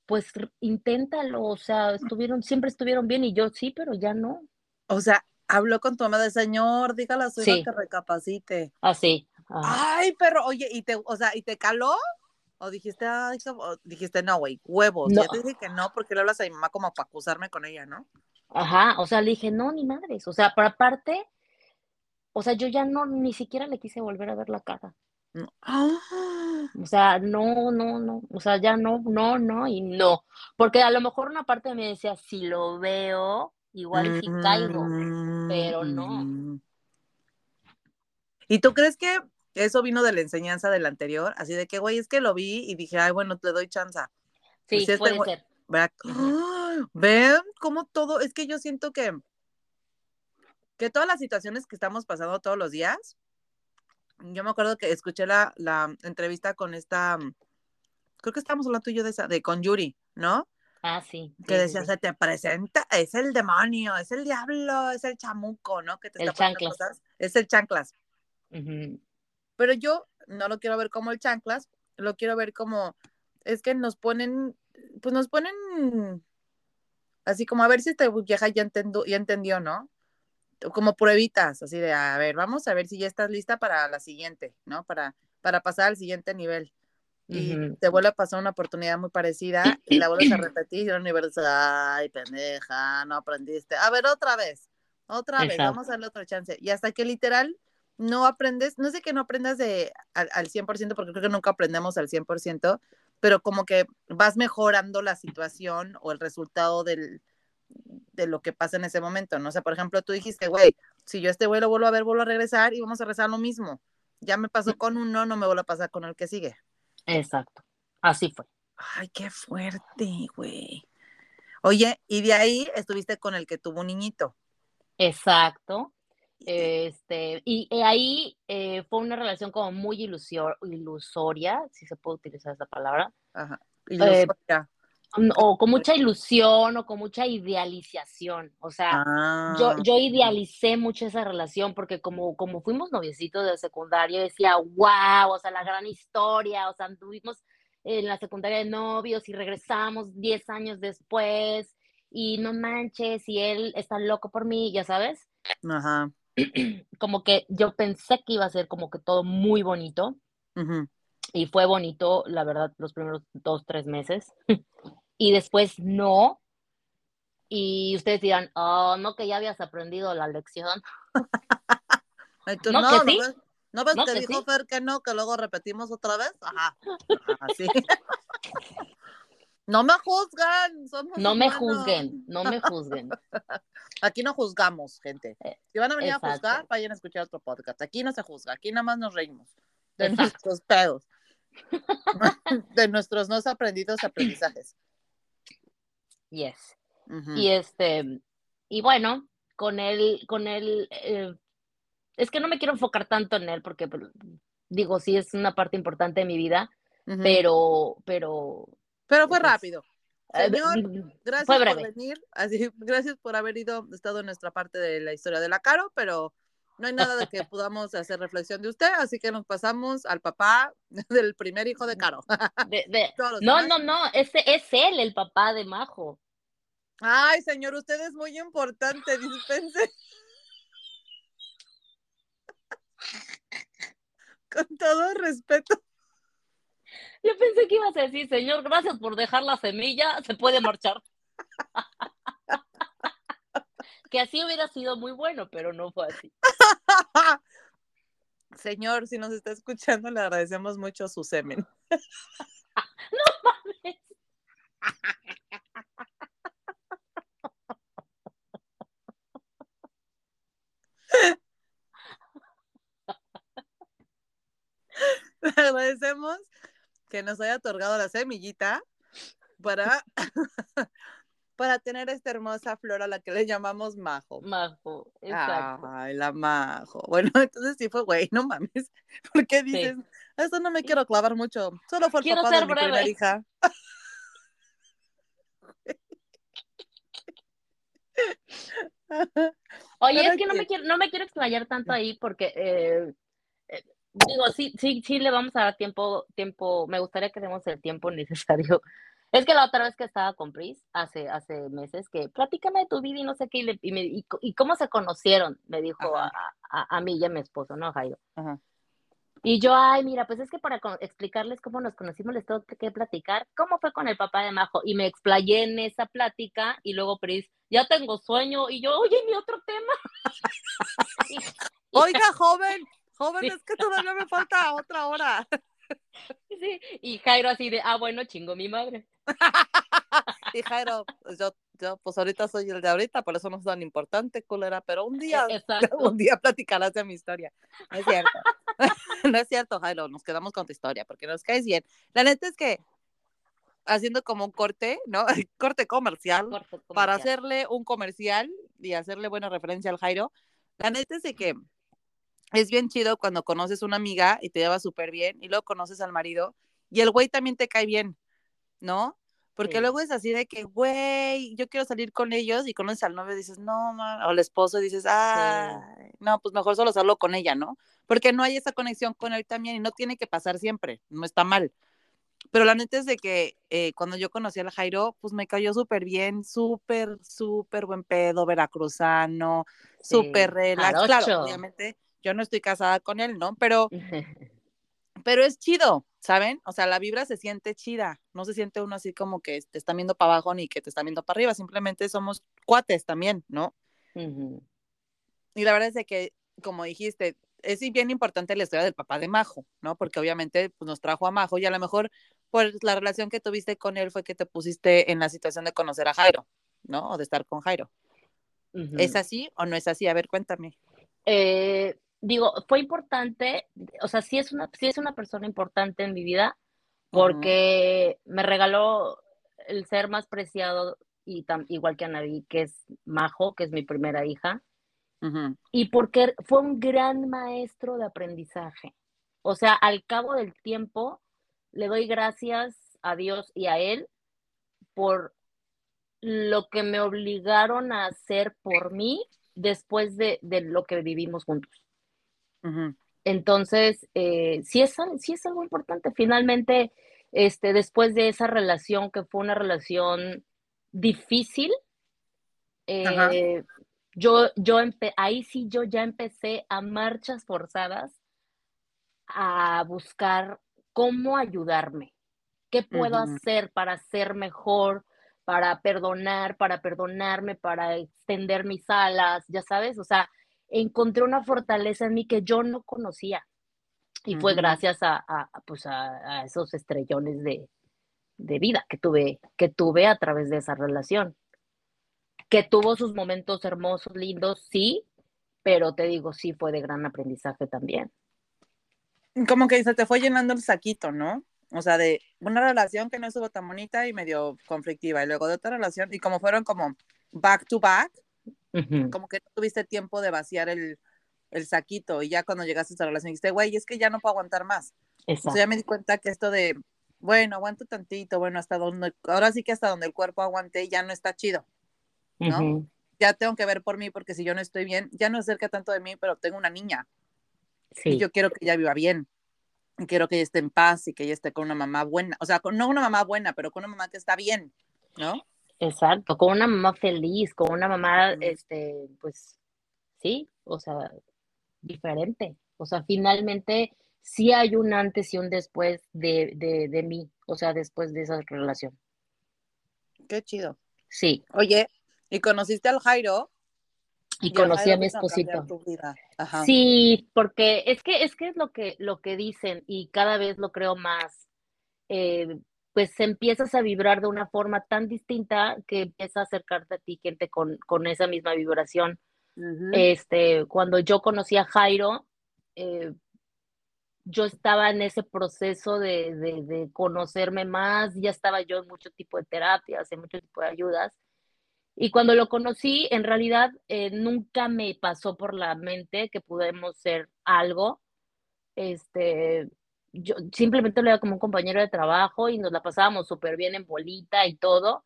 pues inténtalo, o sea, estuvieron, siempre estuvieron bien y yo sí, pero ya no. O sea, habló con tu mamá de señor, dígale a su hija que recapacite. Así. Ah, Ay, pero oye, y te, o sea, ¿y te caló? ¿O dijiste, ay, dijiste, no, güey, huevos? Ya te dije que no, porque le hablas a mi mamá como para acusarme con ella, ¿no? Ajá, o sea, le dije, no, ni madres. O sea, por aparte, o sea, yo ya no, ni siquiera le quise volver a ver la cara. Ah. O sea, no, no, no. O sea, ya no, no, no y no. Porque a lo mejor una parte mí decía, si lo veo, igual si caigo, pero no. Mm. ¿Y tú crees que eso vino de la enseñanza del anterior? Así de que, güey, es que lo vi y dije, ay, bueno, te doy chance. Sí, pues puede ser. Ven cómo todo, es que yo siento que, que todas las situaciones que estamos pasando todos los días, yo me acuerdo que escuché la, la entrevista con esta, creo que estábamos hablando tú y yo de esa, de con Yuri, ¿no? Ah, sí. Que decía, se te presenta, es el demonio, es el diablo, es el chamuco, ¿no? Que te el está chanclas. Cosas. Es el chanclas. Pero yo no lo quiero ver como el chanclas, lo quiero ver como, es que nos ponen, pues nos ponen así como a ver si esta vieja ya, entendió, ya entendió, ¿no? Como pruebitas, así de, a ver, vamos a ver si ya estás lista para la siguiente, ¿no? Para, para pasar al siguiente nivel y te vuelve a pasar una oportunidad muy parecida y la vuelves a repetir y el universo, ay, pendeja, no aprendiste. A ver, otra vez, otra vez, vamos a darle otra chance. Y hasta que literal no aprendes, no sé que no aprendas de, al, al 100%, porque creo que nunca aprendemos al 100%, pero como que vas mejorando la situación o el resultado del, de lo que pasa en ese momento, ¿no? O sea, por ejemplo, tú dijiste, güey, si yo este güey lo vuelvo a ver, vuelvo a regresar y vamos a rezar lo mismo. Ya me pasó con uno, no me vuelvo a pasar con el que sigue. Exacto, así fue. Ay, qué fuerte, güey. Oye, y de ahí estuviste con el que tuvo un niñito. Exacto. Este, y, ahí eh, fue una relación como muy ilusoria, si se puede utilizar esa palabra. Ajá. Eh, ilusoria. O con mucha ilusión o con mucha idealización. O sea, yo, ah. yo idealicé mucho esa relación porque como, como fuimos noviecitos de secundaria, decía, wow, o sea, la gran historia, o sea, anduvimos en la secundaria de novios y regresamos 10 años después y no manches, y él está loco por mí, ya sabes. Ajá. Como que yo pensé que iba a ser como que todo muy bonito. Y fue bonito, la verdad, los primeros dos, tres meses. y después no. Y ustedes dirán, oh, no que ya habías aprendido la lección. no, no, que sí? ¿No ves, que, dijo Fer que no, que luego repetimos otra vez? Ajá. Así. no me juzgan. Somos no me juzguen, no me juzguen. Aquí no juzgamos, gente. Eh, si van a venir a juzgar, vayan a escuchar otro podcast. Aquí no se juzga, aquí nada más nos reímos de nuestros pedos, de nuestros no aprendidos aprendizajes. Yes. Y este, y bueno, con él, con él, eh, es que no me quiero enfocar tanto en él porque pues, digo, sí es una parte importante de mi vida, pero, pero. Pero fue pues, rápido. Señor, gracias por venir. Así, gracias por haber ido, estado en nuestra parte de la historia de la Caro, pero no hay nada de que podamos hacer reflexión de usted, así que nos pasamos al papá del primer hijo de Caro. no, no, no, ese es él, el papá de Majo. Ay, señor, usted es muy importante, dispense. Con todo respeto. Yo pensé que ibas a decir, señor, gracias por dejar la semilla, se puede marchar. que así hubiera sido muy bueno, pero no fue así. Señor, si nos está escuchando, le agradecemos mucho su semen. no mames. Le agradecemos que nos haya otorgado la semillita para, para tener esta hermosa flor a la que le llamamos majo. Majo, exacto. Ay, la majo. Bueno, entonces sí fue, güey, no mames. ¿Por qué dices? Esto no me quiero clavar mucho. Solo fue el papá de mi primera hija. Oye, es que no me quiero, no me quiero explayar tanto ahí porque eh, eh, digo, sí, sí, sí le vamos a dar tiempo, tiempo, me gustaría que demos el tiempo necesario. Es que la otra vez que estaba con Pris, hace, hace meses, que platícame de tu vida y no sé qué, y, y, me, y, cómo se conocieron, me dijo a, a, a, mí y a mi esposo, ¿no, Jairo? Ajá. Y yo, ay, mira, pues es que para explicarles cómo nos conocimos les tengo que platicar cómo fue con el papá de Majo. Y me explayé en esa plática y luego Pris, ya tengo sueño. Y yo, oye, mi otro tema. Oiga, joven, joven, es que todavía me falta otra hora. Sí, y Jairo así de, ah, bueno, chingo mi madre. y Jairo, pues yo yo pues ahorita soy el de ahorita, por eso no es tan importante, culera, pero un día, un día platicarás de mi historia. No es cierto. no es cierto, Jairo, nos quedamos con tu historia porque nos caes bien. La neta es que haciendo como un corte, ¿no? corte comercial, para hacerle un comercial y hacerle buena referencia al Jairo. La neta es de que es bien chido cuando conoces una amiga y te lleva súper bien y luego conoces al marido y el güey también te cae bien, ¿no? Porque luego es así de que, güey, yo quiero salir con ellos y conoces al novio y dices, no, man, o al esposo y dices, ah, no, pues mejor solo hacerlo con ella, ¿no? Porque no hay esa conexión con él también y no tiene que pasar siempre, no está mal. Pero la neta es de que eh, cuando yo conocí al Jairo, pues me cayó súper bien, súper, súper buen pedo, veracruzano, súper relax. Claro, obviamente yo no estoy casada con él, ¿no? Pero pero es chido, ¿saben? O sea, la vibra se siente chida, no se siente uno así como que te están viendo para abajo ni que te están viendo para arriba, simplemente somos cuates también, ¿no? Y la verdad es de que, como dijiste, es bien importante la historia del papá de Majo, ¿no? Porque obviamente pues, nos trajo a Majo y a lo mejor pues la relación que tuviste con él fue que te pusiste en la situación de conocer a Jairo, ¿no? O de estar con Jairo. ¿Es así o no es así? A ver, cuéntame. Eh, digo, fue importante, o sea, sí es una, sí es una persona importante en mi vida porque me regaló el ser más preciado y igual que a Navi, que es Majo, que es mi primera hija, y porque fue un gran maestro de aprendizaje. O sea, al cabo del tiempo, le doy gracias a Dios y a él por lo que me obligaron a hacer por mí después de, de lo que vivimos juntos. Entonces, eh, sí, es, sí es algo importante. Finalmente, este, después de esa relación, que fue una relación difícil, eh, yo, yo ahí sí yo ya empecé a marchas forzadas a buscar cómo ayudarme, qué puedo hacer para ser mejor, para perdonar, para perdonarme, para extender mis alas, ya sabes, o sea, encontré una fortaleza en mí que yo no conocía. Y fue gracias a, pues a, esos estrellones de, vida que tuve, que tuve a través de esa relación. Que tuvo sus momentos hermosos, lindos, sí, pero te digo, sí fue de gran aprendizaje también. Como que se te fue llenando el saquito, ¿no? O sea, de una relación que no estuvo tan bonita y medio conflictiva, y luego de otra relación, y como fueron como back to back, como que no tuviste tiempo de vaciar el, el, saquito y ya cuando llegaste a esa relación dijiste, güey, es que ya no puedo aguantar más. Exacto. ya me di cuenta que esto de, bueno, aguanto tantito, bueno, hasta donde, ahora sí que hasta donde el cuerpo aguante ya no está chido, ¿no? Ya tengo que ver por mí porque si yo no estoy bien, ya no es cerca tanto de mí, pero tengo una niña. Sí. Y yo quiero que ella viva bien. Quiero que ella esté en paz y que ella esté con una mamá buena. O sea, con, no una mamá buena, pero con una mamá que está bien, ¿no? Exacto, con una mamá feliz, con una mamá, este, pues, sí, o sea, diferente. O sea, finalmente sí hay un antes y un después de, de, de mí, o sea, después de esa relación. Qué chido. Sí. Oye, ¿y conociste al Jairo? Y, conocí a mi esposito. Sí, porque es que es que es lo que lo que dicen y cada vez lo creo más. Eh, pues empiezas a vibrar de una forma tan distinta que empieza a acercarte a ti gente con, con esa misma vibración. Este, cuando yo conocí a Jairo, eh, yo estaba en ese proceso de, de, conocerme más, ya estaba yo en mucho tipo de terapias, en mucho tipo de ayudas. Y cuando lo conocí, en realidad eh, nunca me pasó por la mente que pudimos ser algo. Este, yo simplemente lo veía como un compañero de trabajo y nos la pasábamos súper bien en bolita y todo.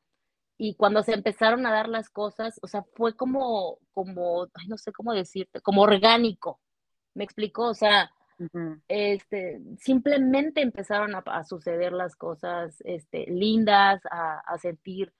y cuando se empezaron a dar las cosas, o sea, fue como, como, no sé cómo decirte, como orgánico. ¿Me explicó? O sea, este, simplemente empezaron a, suceder las cosas este, lindas, a, a, sentir.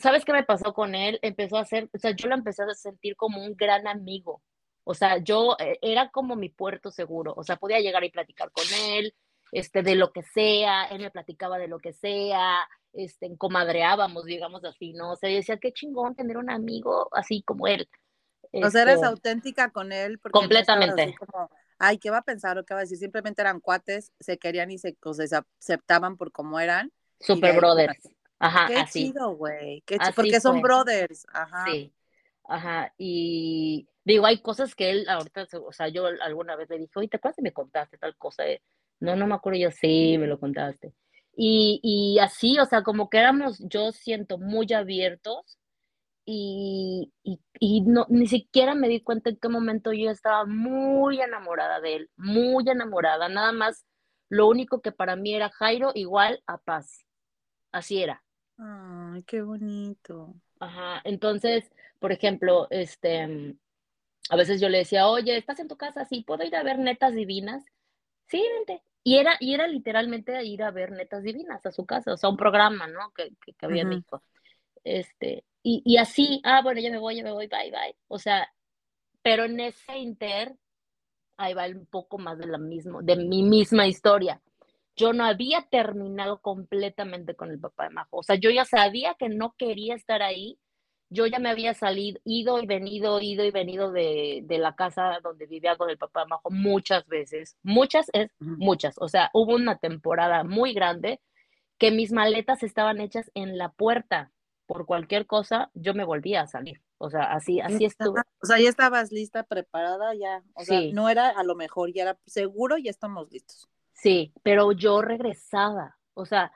¿Sabes qué me pasó con él? Empezó a ser, o sea, yo lo empecé a sentir como un gran amigo. O sea, yo eh, era como mi puerto seguro. O sea, podía llegar y platicar con él, este, de lo que sea, él me platicaba de lo que sea, este, comadreábamos, digamos así, ¿no? O sea, decía, qué chingón tener un amigo así como él. o sea, eres este auténtica con él. Porque completamente ay, ¿qué va a pensar o qué va a decir? Simplemente eran cuates, se querían y se, aceptaban por cómo eran. Super brothers. Ajá, qué chido, güey. porque son brothers. Ajá. Sí. Ajá. Y digo, hay cosas que él ahorita, o sea, yo alguna vez le dije, oye, ¿te acuerdas que me contaste tal cosa? No, no me acuerdo, yo sí, me lo contaste. Y, y así, o sea, como que éramos, yo siento, muy abiertos y, y, no, ni siquiera me di cuenta en qué momento yo estaba muy enamorada de él, muy enamorada, nada más lo único que para mí era Jairo igual a paz, así era. Ay, qué bonito. Ajá, entonces, por ejemplo, este, a veces yo le decía, oye, ¿estás en tu casa? Sí, ¿puedo ir a ver netas divinas? Sí, vente. Y era, y era literalmente ir a ver netas divinas a su casa, o sea, un programa, ¿no? Que, que, había en México. Este, y, así, ah, bueno, ya me voy, ya me voy, bye, bye. O sea, pero en ese inter, ahí va un poco más de la misma, de mi misma historia. Yo no había terminado completamente con el papá de Majo. O sea, yo ya sabía que no quería estar ahí. Yo ya me había salido, ido y venido, ido y venido de, de la casa donde vivía con el papá Majo muchas veces. Muchas es muchas. O sea, hubo una temporada muy grande que mis maletas estaban hechas en la puerta por cualquier cosa, yo me volvía a salir. O sea, así, así estuve. O sea, ya estabas lista, preparada, ya. O sea, no era a lo mejor, ya era seguro, ya estamos listos. Sí, pero yo regresaba. O sea,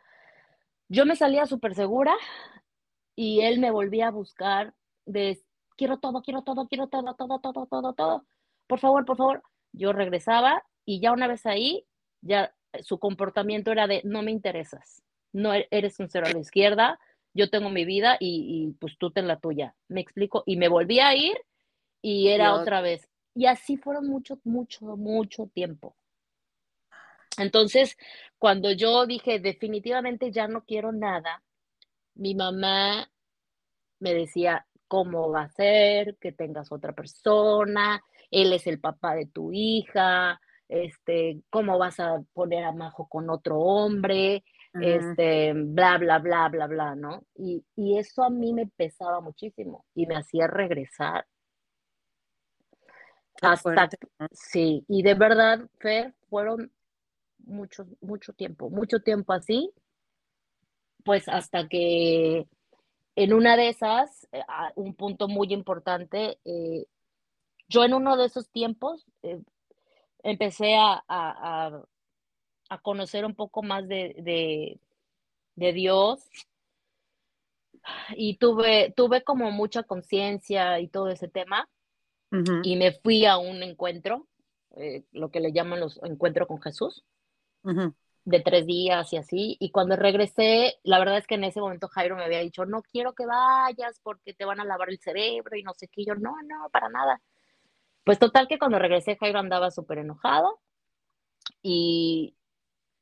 yo me salía súper segura y él me volvía a buscar de quiero todo, quiero todo, quiero todo, todo, todo, todo, todo. Por favor, por favor. Yo regresaba y ya una vez ahí, ya su comportamiento era de no me interesas. No e-, eres un cero a la izquierda, yo tengo mi vida y, pues tú ten la tuya. Me explico. Y me volví a ir y era otra vez. Y así fueron mucho, mucho, mucho tiempo. Entonces, cuando yo dije definitivamente ya no quiero nada, mi mamá me decía, ¿cómo va a ser que tengas otra persona? Él es el papá de tu hija, este, ¿cómo vas a poner a Majo con otro hombre? este, bla, bla, bla, bla, bla, ¿no? Y, y, eso a mí me pesaba muchísimo y me hacía regresar. hasta, sí, y de verdad, Fer, fueron mucho, mucho tiempo, mucho tiempo así, pues hasta que en una de esas, eh, un punto muy importante, eh, yo en uno de esos tiempos eh, empecé a, a conocer un poco más de, Dios. Y tuve, tuve como mucha conciencia y todo ese tema. Y me fui a un encuentro, lo que le llaman los encuentros con Jesús, de tres días y así, y cuando regresé, la verdad es que en ese momento Jairo me había dicho, no quiero que vayas porque te van a lavar el cerebro y no sé qué, yo no, no, para nada. Pues total que cuando regresé Jairo andaba súper enojado y,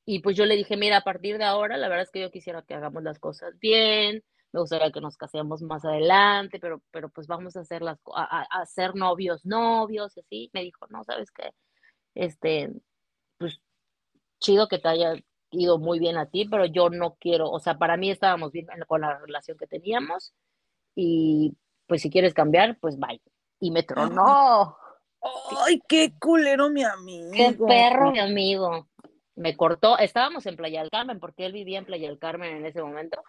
y pues yo le dije, mira, a partir de ahora, la verdad es que yo quisiera que hagamos las cosas bien, me gustaría que nos casemos más adelante, pero, pero pues vamos a hacer las a, a novios, novios, y así. Me dijo, no, sabes qué, este, pues chido que te haya ido muy bien a ti, pero yo no quiero, o sea, para mí estábamos bien con la relación que teníamos, y pues si quieres cambiar, pues vaya. Y me tronó. Ay, qué culero mi amigo. Qué perro mi amigo me cortó, estábamos en Playa del Carmen, porque él vivía en Playa del Carmen en ese momento.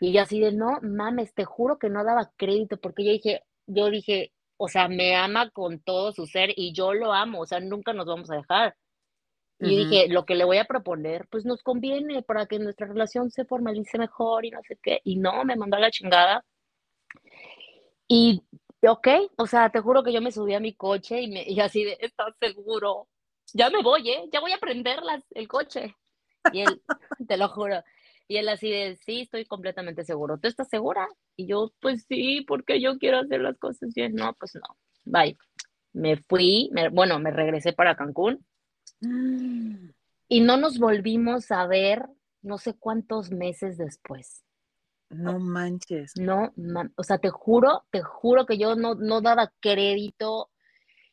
Y yo así de, no, mames, te juro que no daba crédito, porque yo dije, yo dije, o sea, me ama con todo su ser y yo lo amo, o sea, nunca nos vamos a dejar. Y dije, lo que le voy a proponer, pues nos conviene para que nuestra relación se formalice mejor y no sé qué. Y no, me mandó a la chingada. Y, ok, o sea, te juro que yo me subí a mi coche y, me, y así de, ¿estás seguro? ya me voy, ¿eh? Ya voy a prender el coche. Y él, te lo juro. Y él así de, sí, estoy completamente seguro. ¿Tú estás segura? Y yo, pues sí, porque yo quiero hacer las cosas bien. No, pues no. Bye. Me fui, bueno, me regresé para Cancún. Y no nos volvimos a ver no sé cuántos meses después. No manches. No, o sea, te juro, te juro que yo no, no daba crédito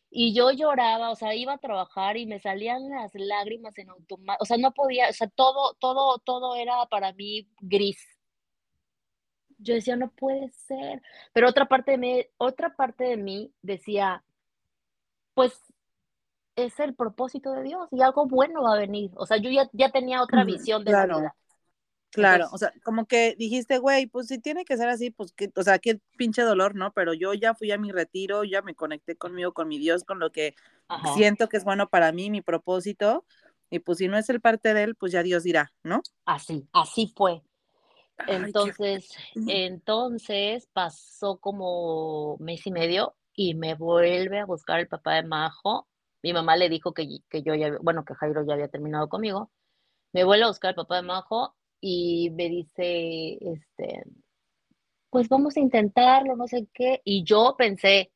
y yo lloraba, o sea, iba a trabajar y me salían las lágrimas en automático, o sea, no podía, o sea, todo, todo, todo era para mí gris. Yo decía, no puede ser. Pero otra parte de mí, otra parte de mí decía, pues es el propósito de Dios y algo bueno va a venir. O sea, yo ya, ya tenía otra visión de la vida. Claro, o sea, como que dijiste, güey, pues si tiene que ser así, pues que, o sea, qué pinche dolor, ¿no? Pero yo ya fui a mi retiro, ya me conecté conmigo, con mi Dios, con lo que siento que es bueno para mí, mi propósito, y pues si no es el parte de él, pues ya Dios dirá, ¿no? Así, así fue. Entonces, entonces pasó como mes y medio y me vuelve a buscar el papá de Majo. Mi mamá le dijo que, que yo ya, bueno, que Jairo ya había terminado conmigo. Me vuelve a buscar el papá de Majo y me dice, este, pues vamos a intentarlo, no sé qué. Y yo pensé,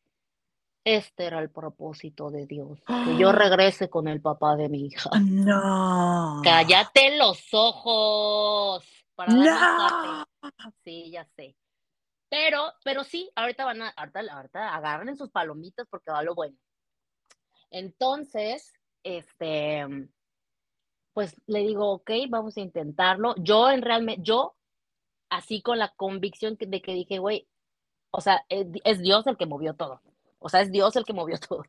este era el propósito de Dios, que yo regrese con el papá de mi hija. No. Cállate los ojos. Para no. Sí, ya sé. Pero, pero sí, ahorita van a, ahorita, ahorita agarren sus palomitas porque va lo bueno. Entonces, este, pues le digo, ok, vamos a intentarlo. Yo en realmente, yo así con la convicción de que dije, güey, o sea, es, Dios el que movió todo. O sea, es Dios el que movió todo.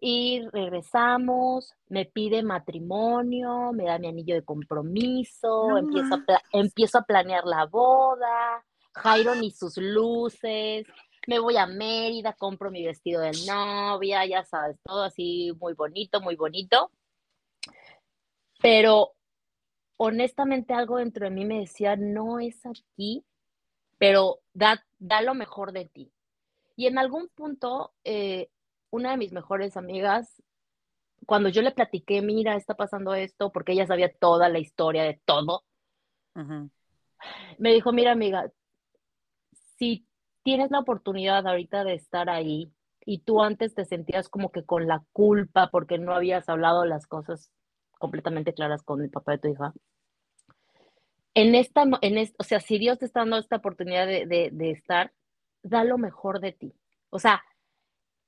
Y regresamos, me pide matrimonio, me da mi anillo de compromiso, empiezo, a empiezo a planear la boda, Jairo ni sus luces, me voy a Mérida, compro mi vestido de novia, ya sabes, todo así muy bonito, muy bonito. Pero honestamente algo dentro de mí me decía, no es aquí, pero da, da lo mejor de ti. Y en algún punto, eh, una de mis mejores amigas, cuando yo le platiqué, mira, está pasando esto, porque ella sabía toda la historia de todo, me dijo, mira, amiga, si tienes la oportunidad ahorita de estar ahí y tú antes te sentías como que con la culpa porque no habías hablado las cosas completamente claras con el papá de tu hija. En esta, en o sea, si Dios te está dando esta oportunidad de, de, estar, da lo mejor de ti. O sea,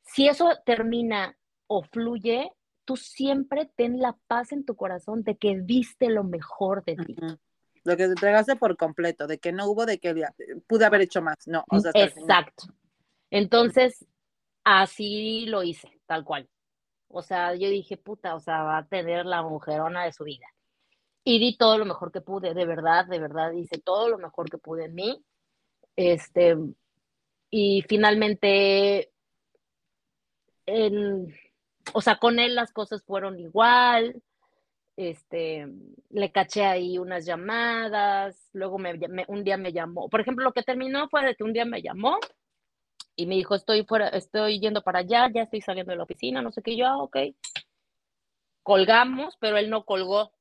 si eso termina o fluye, tú siempre ten la paz en tu corazón de que viste lo mejor de ti. Lo que te entregaste por completo, de que no hubo de que pude haber hecho más, no. Exacto. Entonces, así lo hice, tal cual. O sea, yo dije, puta, o sea, va a tener la mujerona de su vida. Y di todo lo mejor que pude, de verdad, de verdad, hice todo lo mejor que pude en mí. Este, y finalmente, o sea, con él las cosas fueron igual. Este, le caché ahí unas llamadas, luego me, un día me llamó. Por ejemplo, lo que terminó fue de que un día me llamó y me dijo, estoy fuera, estoy yendo para allá, ya estoy saliendo de la oficina, no sé qué, yo, ah, ok. Colgamos, pero él no colgó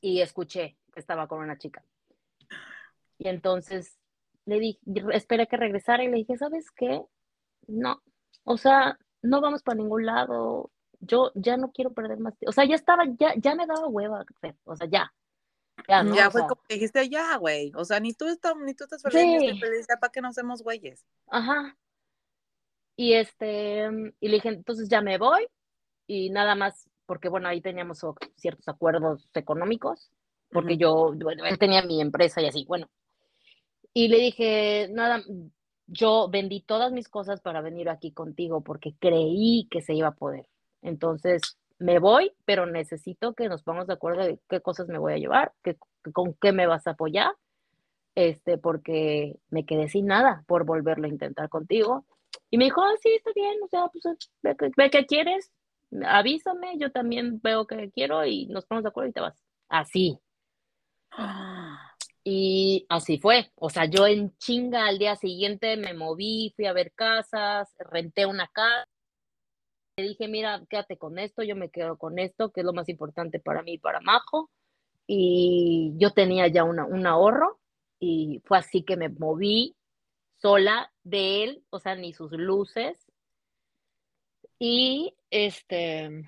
y escuché que estaba con una chica. Y entonces le dije, esperé que regresara y le dije, ¿sabes qué? No, o sea, no vamos para ningún lado. Yo ya no quiero perder más tiempo. O sea, ya estaba, ya, ya me daba hueva, o sea, ya. Ya, fue como que dijiste, ya, güey. O sea, ni tú, estás, ni tú estás feliz, ya para que no hacemos güeyes. Ajá. Y este, y le dije, entonces ya me voy, y nada más, porque bueno, ahí teníamos ciertos acuerdos económicos, porque yo, bueno, él tenía mi empresa y así, bueno. Y le dije, nada, yo vendí todas mis cosas para venir aquí contigo porque creí que se iba a poder. Entonces, me voy, pero necesito que nos pongamos de acuerdo de qué cosas me voy a llevar, que, con qué me vas a apoyar, este, porque me quedé sin nada por volverlo a intentar contigo. Y me dijo, ah, sí, está bien, o sea, pues ve, ve qué quieres, avísame, yo también veo que quiero y nos ponemos de acuerdo y te vas. Así. Y así fue. O sea, yo en chinga al día siguiente me moví, fui a ver casas, renté una casa le dije, mira, quédate con esto, yo me quedo con esto, que es lo más importante para mí y para Majo. y yo tenía ya un ahorro y fue así que me moví sola de él, o sea, ni sus luces. Y este,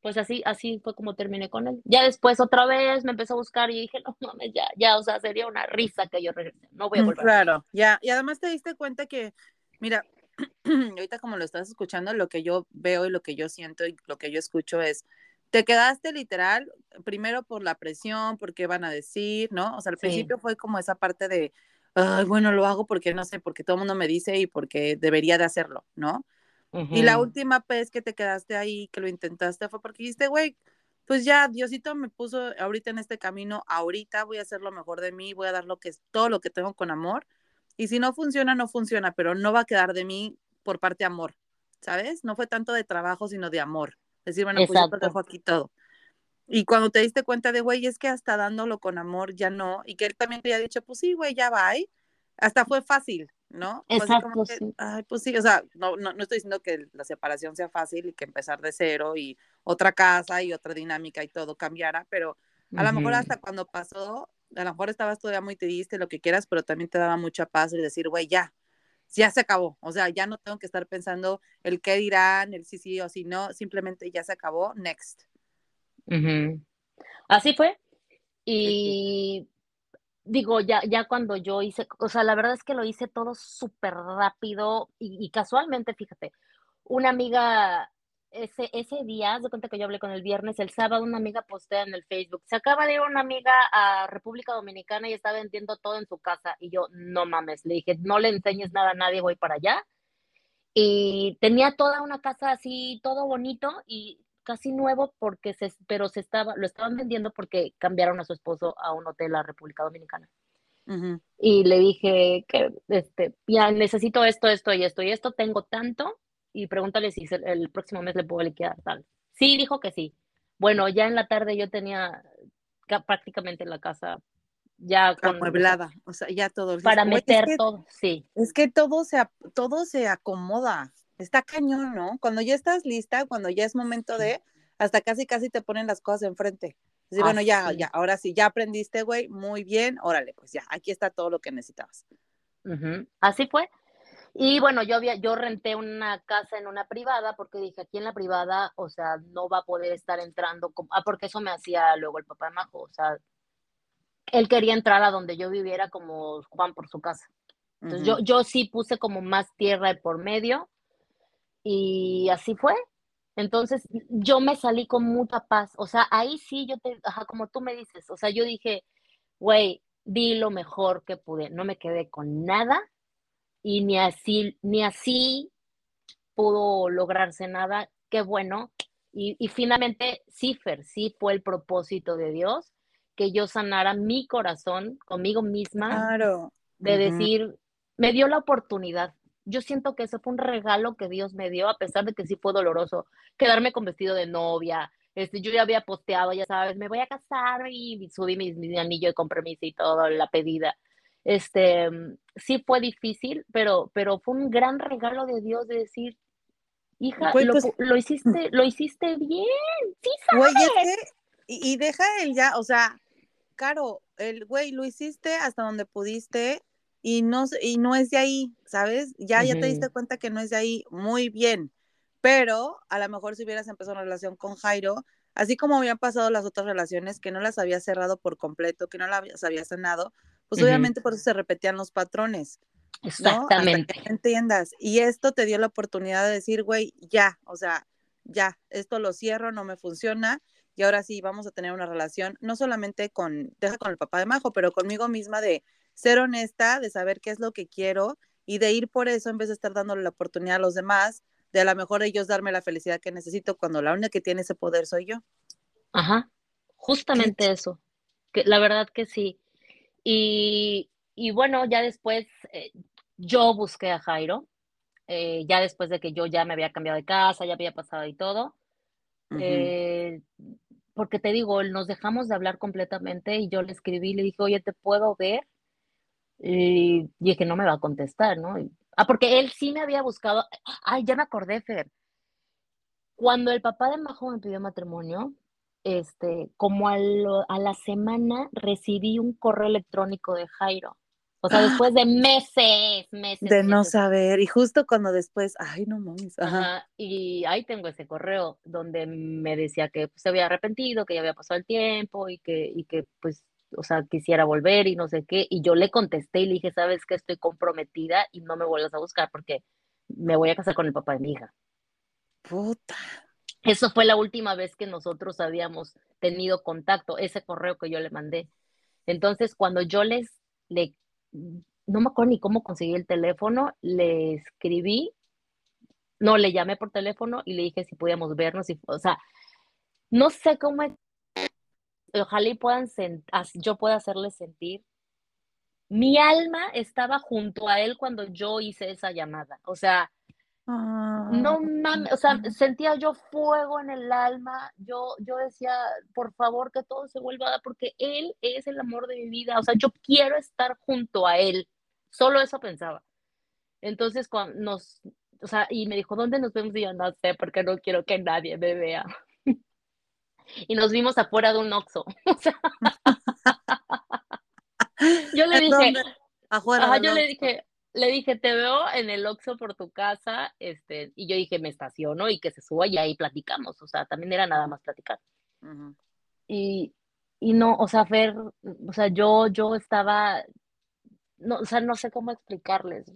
pues así, así fue como terminé con él. Ya después otra vez me empezó a buscar y dije, no mames, ya, ya, o sea, sería una risa que yo regrese, no voy a mm, volver. Claro, ya, y además te diste cuenta que, mira, ahorita como lo estás escuchando, lo que yo veo y lo que yo siento y lo que yo escucho es, te quedaste literal, primero por la presión, por qué van a decir, ¿no? O sea, al principio fue como esa parte de, Ay, bueno, lo hago porque no sé, porque todo el mundo me dice y porque debería de hacerlo, ¿no? Y la última vez que te quedaste ahí, que lo intentaste, fue porque dijiste, güey, pues ya Diosito me puso ahorita en este camino, ahorita voy a hacer lo mejor de mí, voy a dar lo que es todo lo que tengo con amor. Y si no funciona, no funciona, pero no va a quedar de mí por parte de amor, ¿sabes? No fue tanto de trabajo, sino de amor. Decir, bueno, pues yo te dejo aquí todo. Y cuando te diste cuenta de, güey, es que hasta dándolo con amor ya no, y que él también te había dicho, pues sí, güey, ya va, hasta fue fácil, ¿no? Exacto, sí. Ay, pues sí, o sea, no, no, no, estoy diciendo que la separación sea fácil y que empezar de cero y otra casa y otra dinámica y todo cambiara, pero a lo mejor hasta cuando pasó, a lo mejor estabas todavía muy triste, lo que quieras, pero también te daba mucha paz y decir, güey, ya, ya se acabó, o sea, ya no tengo que estar pensando el qué dirán, el sí, sí o sí no, simplemente ya se acabó, next. Así fue. Y digo, ya, ya cuando yo hice, o sea, la verdad es que lo hice todo súper rápido y, casualmente, fíjate, una amiga, ese, ese día, de cuenta que yo hablé con el viernes, el sábado una amiga postea en el Facebook, se acaba de ir una amiga a República Dominicana y está vendiendo todo en su casa y yo, no mames, le dije, no le enseñes nada a nadie, voy para allá. Y tenía toda una casa así, todo bonito y casi nuevo porque se, pero se estaba, lo estaban vendiendo porque cambiaron a su esposo a un hotel a República Dominicana. Y le dije que este, ya necesito esto, esto y esto y esto, tengo tanto y pregúntale si el, próximo mes le puedo liquidar tal. Sí, dijo que sí. Bueno, ya en la tarde yo tenía prácticamente la casa ya con, amueblada, o sea, ya todo. Para meter todo, sí. Es que todo se, todo se acomoda. Está cañón, ¿no? Cuando ya estás lista, cuando ya es momento de, hasta casi casi te ponen las cosas enfrente. Así, bueno, ya, ya, ahora sí, ya aprendiste, güey, muy bien, órale, pues ya, aquí está todo lo que necesitabas. Así fue. Y bueno, yo había, yo renté una casa en una privada porque dije, aquí en la privada, o sea, no va a poder estar entrando, ah, porque eso me hacía luego el papá de Majo, o sea, él quería entrar a donde yo viviera como Juan por su casa. Entonces yo, yo sí puse como más tierra de por medio y así fue. Entonces yo me salí con mucha paz. O sea, ahí sí yo te, ajá, como tú me dices, o sea, yo dije, güey, di lo mejor que pude. No me quedé con nada y ni así, ni así pudo lograrse nada. Qué bueno. Y, y finalmente, sí, sí fue el propósito de Dios que yo sanara mi corazón conmigo misma. Claro. De decir, me dio la oportunidad yo siento que ese fue un regalo que Dios me dio, a pesar de que sí fue doloroso, quedarme con vestido de novia. Este, yo ya había posteado, ya sabes, me voy a casar y subí mi, anillo de compromiso y todo, la pedida. Este, sí fue difícil, pero, pero fue un gran regalo de Dios de decir, hija, lo, pues lo, hiciste, lo hiciste bien, sí sabes. y, deja el ya, o sea, Caro, el güey, lo hiciste hasta donde pudiste, y no, y no es de ahí, ¿sabes? Ya, ya te diste cuenta que no es de ahí, muy bien, pero a lo mejor si hubieras empezado una relación con Jairo, así como habían pasado las otras relaciones, que no las había cerrado por completo, que no las había sanado, pues obviamente por eso se repetían los patrones. Exactamente. ¿no? entiendas. Y esto te dio la oportunidad de decir, güey, ya, o sea, ya, esto lo cierro, no me funciona. Y ahora sí, vamos a tener una relación, no solamente con, deja con el papá de Majo, pero conmigo misma de, ser honesta, de saber qué es lo que quiero y de ir por eso en vez de estar dándole la oportunidad a los demás, de a lo mejor ellos darme la felicidad que necesito cuando la única que tiene ese poder soy yo. Ajá, justamente eso, que la verdad que sí. Y, bueno, ya después eh, yo busqué a Jairo, eh, ya después de que yo ya me había cambiado de casa, ya había pasado y todo. Eh, porque te digo, nos dejamos de hablar completamente y yo le escribí, le dije, oye, ¿te puedo ver? Y dije, no me va a contestar, ¿no? ah, porque él sí me había buscado. Ay, ya me acordé, Fer. Cuando el papá de Majo me pidió matrimonio, este, como a, a la semana recibí un correo electrónico de Jairo. O sea, después de meses, meses. De no saber. Y justo cuando después, ay, no mames. Ajá. Y ahí tengo ese correo donde me decía que pues, se había arrepentido, que ya había pasado el tiempo y que, y que pues, o sea, quisiera volver y no sé qué. Y yo le contesté y le dije, sabes que estoy comprometida y no me vuelvas a buscar porque me voy a casar con el papá de mi hija. Puta. Eso fue la última vez que nosotros habíamos tenido contacto, ese correo que yo le mandé. Entonces, cuando yo les le no me acuerdo ni cómo conseguí el teléfono, le escribí, no, le llamé por teléfono y le dije si podíamos vernos, y, o sea, no sé cómo ojalá y puedan, yo pueda hacerle sentir, mi alma estaba junto a él cuando yo hice esa llamada, o sea, no mames, o sea, sentía yo fuego en el alma, yo, yo decía, por favor que todo se vuelva a dar, porque él es el amor de mi vida, o sea, yo quiero estar junto a él, solo eso pensaba. Entonces, cuando nos, o sea, y me dijo, ¿dónde nos vemos? Y yo no sé, porque no quiero que nadie me vea. y nos vimos afuera de un Oxxo, o sea, yo le dije, afuera yo le dije, le dije, te veo en el Oxxo por tu casa, este, y yo dije, me estaciono y que se suba y ahí platicamos, o sea, también era nada más platicar. y, y, no, o sea, Fer, o sea, yo, yo estaba, no, o sea, no sé cómo explicarles,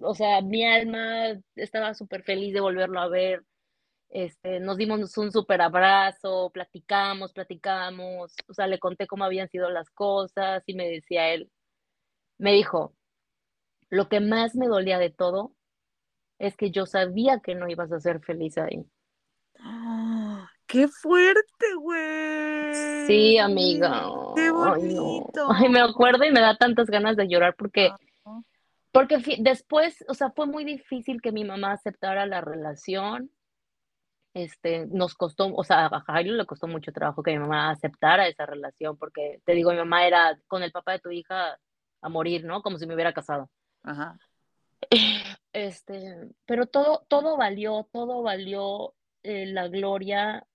o sea, mi alma estaba súper feliz de volverlo a ver, este, nos dimos un súper abrazo, platicamos, platicamos, o sea, le conté cómo habían sido las cosas y me decía él, me dijo, lo que más me dolía de todo es que yo sabía que no ibas a ser feliz ahí. ¡Ah! ¡Qué fuerte, güey! Sí, amiga. ¡Qué bonito! Ay, me acuerdo y me da tantas ganas de llorar porque, porque después, o sea, fue muy difícil que mi mamá aceptara la relación. Este, nos costó, o sea, a Jairo le costó mucho trabajo que mi mamá aceptara esa relación, porque te digo, mi mamá era con el papá de tu hija a morir, ¿no? Como si me hubiera casado. Ajá. Este, pero todo, todo valió, todo valió eh, la gloria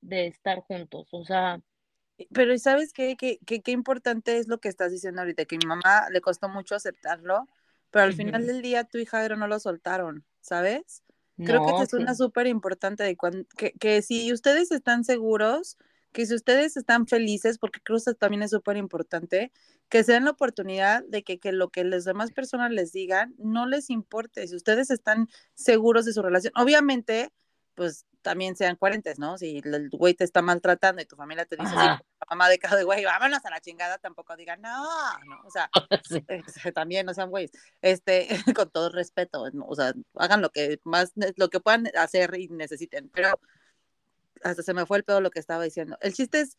de estar juntos, o sea. Pero ¿sabes qué? Qué, qué? importante es lo que estás diciendo ahorita, que mi mamá le costó mucho aceptarlo, pero al final del día tu hija no lo soltaron, ¿sabes? Creo que es una súper importante de que, que si ustedes están seguros, que si ustedes están felices, porque creo que también es súper importante, que se den la oportunidad de que, que, lo que las demás personas les digan no les importe. Si ustedes están seguros de su relación, obviamente, pues también sean coherentes, ¿no? Si el güey te está maltratando y tu familia te dice, sí, mamá de cada güey, vámonos a la chingada, tampoco digan, no, no, o sea, también no sean güeyes, este, con todo respeto, o sea, hagan lo que más, lo que puedan hacer y necesiten, pero hasta se me fue el pedo lo que estaba diciendo. El chiste es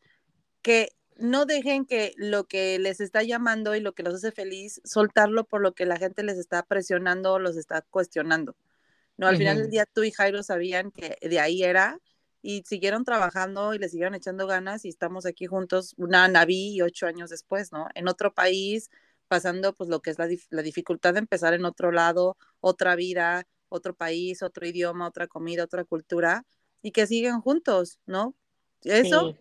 que no dejen que lo que les está llamando y lo que los hace feliz, soltarlo por lo que la gente les está presionando o los está cuestionando. No, al final del día tú y Jairo sabían que de ahí era y siguieron trabajando y le siguieron echando ganas y estamos aquí juntos, una Naví y ocho años después, ¿no? En otro país, pasando pues lo que es la, la dificultad de empezar en otro lado, otra vida, otro país, otro idioma, otra comida, otra cultura y que siguen juntos, ¿no? Eso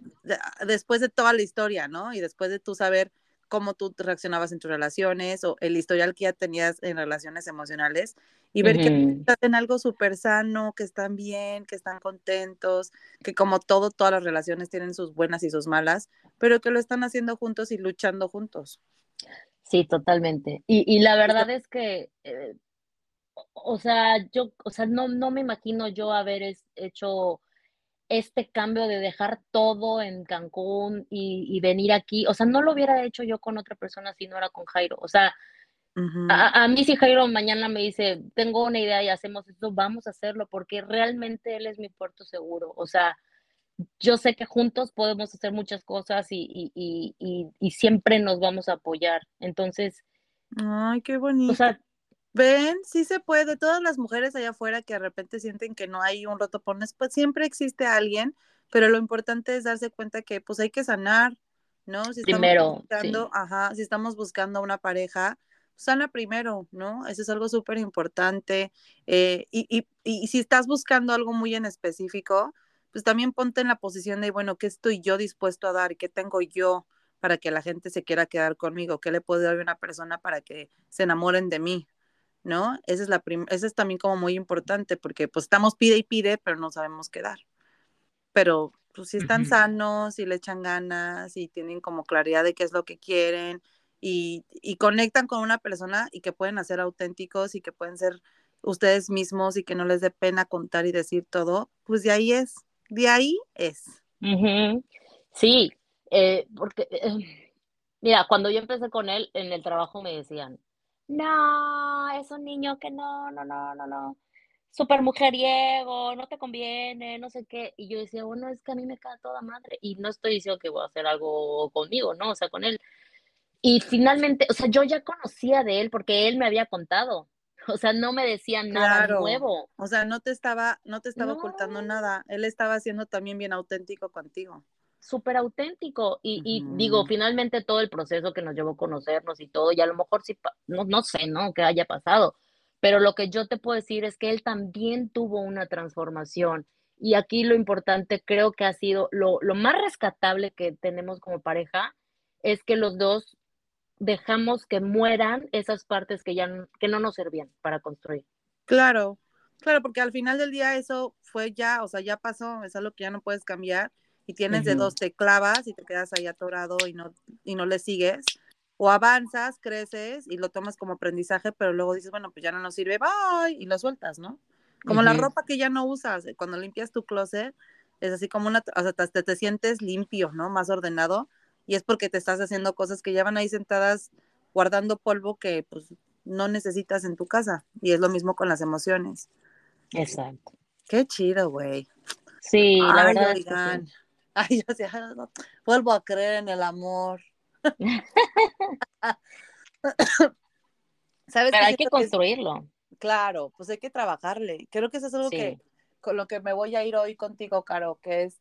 después de toda la historia, ¿no? Y después de tú saber cómo tú reaccionabas en tus relaciones o el historial que ya tenías en relaciones emocionales y ver que están en algo súper sano, que están bien, que están contentos, que como todo, todas las relaciones tienen sus buenas y sus malas, pero que lo están haciendo juntos y luchando juntos. Sí, totalmente. Y, la verdad es que, eh, o sea, yo, o sea, no, no me imagino yo haber hecho este cambio de dejar todo en Cancún y, venir aquí, o sea, no lo hubiera hecho yo con otra persona si no era con Jairo, o sea, a, mí si Jairo mañana me dice, tengo una idea y hacemos esto, vamos a hacerlo porque realmente él es mi puerto seguro, o sea, yo sé que juntos podemos hacer muchas cosas y, y siempre nos vamos a apoyar, entonces... Ay, qué bonito. O sea, Ven, sí se puede. Todas las mujeres allá afuera que de repente sienten que no hay un rotopones, pues siempre existe alguien, pero lo importante es darse cuenta que pues hay que sanar, ¿no? Si primero, buscando, ajá, si estamos buscando una pareja, sana primero, ¿no? Eso es algo súper importante. Eh, y, y, y si estás buscando algo muy en específico, pues también ponte en la posición de, bueno, ¿qué estoy yo dispuesto a dar qué tengo yo para que la gente se quiera quedar conmigo? ¿Qué le puedo dar a una persona para que se enamoren de mí? ¿No? Esa es, la esa es también como muy importante porque pues estamos pide y pide, pero no sabemos qué dar. Pero pues si están sanos y le echan ganas y tienen como claridad de qué es lo que quieren y, y conectan con una persona y que pueden hacer auténticos y que pueden ser ustedes mismos y que no les dé pena contar y decir todo, pues de ahí es, de ahí es. Sí, eh, porque, eh, mira, cuando yo empecé con él en el trabajo me decían, no, es un niño que no, no, no, no, no, súper mujeriego, no te conviene, no sé qué. Y yo decía, bueno, es que a mí me cae toda madre. Y no estoy diciendo que voy a hacer algo conmigo, ¿no? O sea, con él. Y finalmente, o sea, yo ya conocía de él porque él me había contado. O sea, no me decían nada nuevo. O sea, no te estaba, no te estaba ocultando nada. Él estaba siendo también bien auténtico contigo. Súper auténtico. Y, y, digo, finalmente todo el proceso que nos llevó a conocernos y todo, y a lo mejor sí, no, no sé, ¿no? Que haya pasado. Pero lo que yo te puedo decir es que él también tuvo una transformación. Y aquí lo importante creo que ha sido lo, lo más rescatable que tenemos como pareja es que los dos dejamos que mueran esas partes que ya que no nos servían para construir. Claro, claro, porque al final del día eso fue ya, o sea, ya pasó, es algo que ya no puedes cambiar y tienes de dos, te clavas y te quedas ahí atorado y no, y no le sigues, o avanzas, creces y lo tomas como aprendizaje, pero luego dices, bueno, pues ya no nos sirve, bye, y lo sueltas, ¿no? Como la ropa que ya no usas, eh, cuando limpias tu closet, es así como una, o sea, te, te sientes limpio, ¿no? Más ordenado, y es porque te estás haciendo cosas que ya van ahí sentadas guardando polvo que pues no necesitas en tu casa. Y es lo mismo con las emociones. Exacto. Qué chido, güey. Sí, la verdad. Es que Ay, yo decía, vuelvo a creer en el amor. ¿Sabes Pero hay que construirlo. claro, pues hay que trabajarle. Creo que eso es algo que con lo que me voy a ir hoy contigo, Caro, que es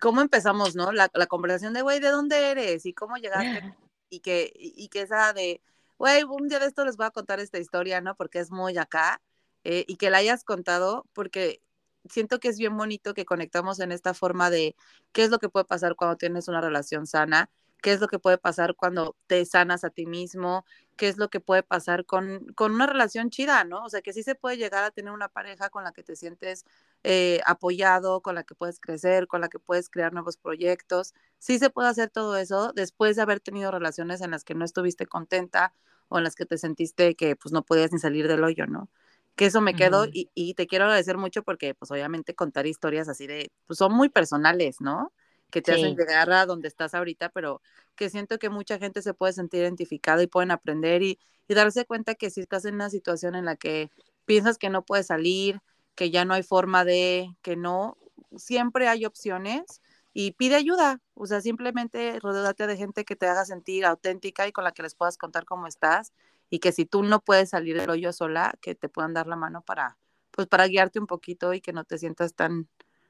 cómo empezamos, ¿no? La, la conversación de, güey, ¿de dónde eres? Y cómo llegaste. Y que, y que esa de, güey, un día de esto les voy a contar esta historia, ¿no? Porque es muy acá. Eh, y que la hayas contado, porque siento que es bien bonito que conectamos en esta forma de qué es lo que puede pasar cuando tienes una relación sana qué es lo que puede pasar cuando te sanas a ti mismo, qué es lo que puede pasar con, con una relación chida, ¿no? O sea, que sí se puede llegar a tener una pareja con la que te sientes eh, apoyado, con la que puedes crecer, con la que puedes crear nuevos proyectos. Sí se puede hacer todo eso después de haber tenido relaciones en las que no estuviste contenta o en las que te sentiste que pues no podías ni salir del hoyo, ¿no? Que eso me quedó y, y, te quiero agradecer mucho porque pues obviamente contar historias así de, pues son muy personales, ¿no? que te hacen llegar a donde estás ahorita, pero que siento que mucha gente se puede sentir identificada y pueden aprender y, darse cuenta que si estás en una situación en la que piensas que no puedes salir, que ya no hay forma de, que no, siempre hay opciones y pide ayuda, o sea, simplemente rodeate de gente que te haga sentir auténtica y con la que les puedas contar cómo estás y que si tú no puedes salir del hoyo sola, que te puedan dar la mano para, pues para guiarte un poquito y que no te sientas tan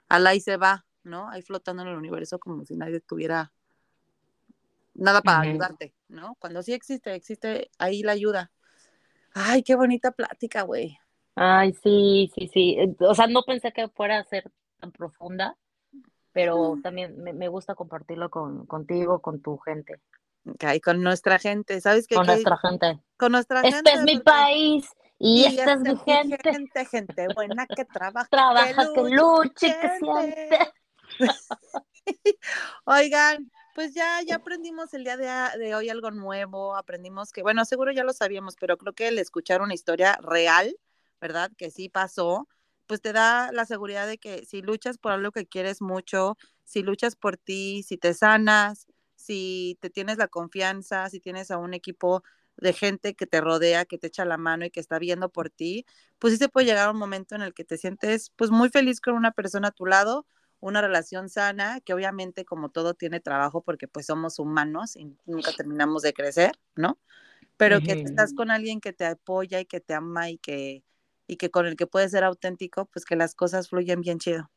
ala y se va, ¿no? Ahí flotando en el universo como si nadie tuviera nada para ayudarte, ¿no? Cuando sí existe, existe ahí la ayuda. Ay, qué bonita plática, güey. Ay, sí, sí, sí. Eh, o sea, no pensé que fuera a ser tan profunda, pero también me, gusta compartirlo con, contigo, con tu gente. Ok, con nuestra gente, ¿sabes qué? Con nuestra gente. Con nuestra este gente. Este es mi país y, esta, es mi gente. gente. Gente buena que trabaja. Trabaja, que luche, que siente. Oigan, pues ya, ya aprendimos el día de, hoy algo nuevo, aprendimos que, bueno, seguro ya lo sabíamos, pero creo que el escuchar una historia real, ¿verdad? Que sí pasó, pues te da la seguridad de que si luchas por algo que quieres mucho, si luchas por ti, si te sanas, si te tienes la confianza, si tienes a un equipo de gente que te rodea, que te echa la mano y que está viendo por ti, pues sí se puede llegar a un momento en el que te sientes pues muy feliz con una persona a tu lado una relación sana, que obviamente como todo tiene trabajo porque pues somos humanos y nunca terminamos de crecer, ¿no? Pero que estás con alguien que te apoya y que te ama y que, y que con el que puedes ser auténtico, pues que las cosas fluyen bien chido.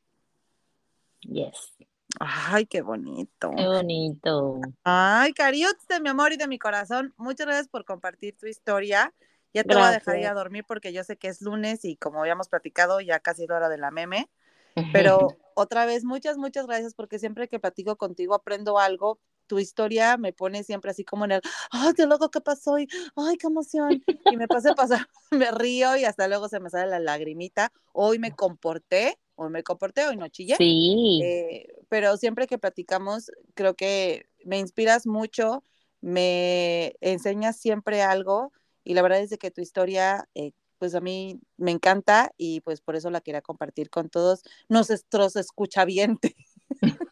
Yes. Ay, qué bonito. Qué bonito. Ay, Cariux de mi amor y de mi corazón, muchas gracias por compartir tu historia. Ya te voy a dejar ir a dormir porque yo sé que es lunes y como habíamos platicado, ya casi es hora de la meme. Pero otra vez, muchas, muchas gracias porque siempre que platico contigo aprendo algo. Tu historia me pone siempre así como en el, ay, qué loco que pasó, ay, qué emoción. Y me pasa pasar, me río y hasta luego se me sale la lagrimita. Hoy me comporté, hoy me comporté, hoy no chillé. Sí. Eh, pero siempre que platicamos, creo que me inspiras mucho, me enseñas siempre algo y la verdad es de que tu historia eh, pues a mí me encanta y pues por eso la quería compartir con todos nuestros escuchavientes.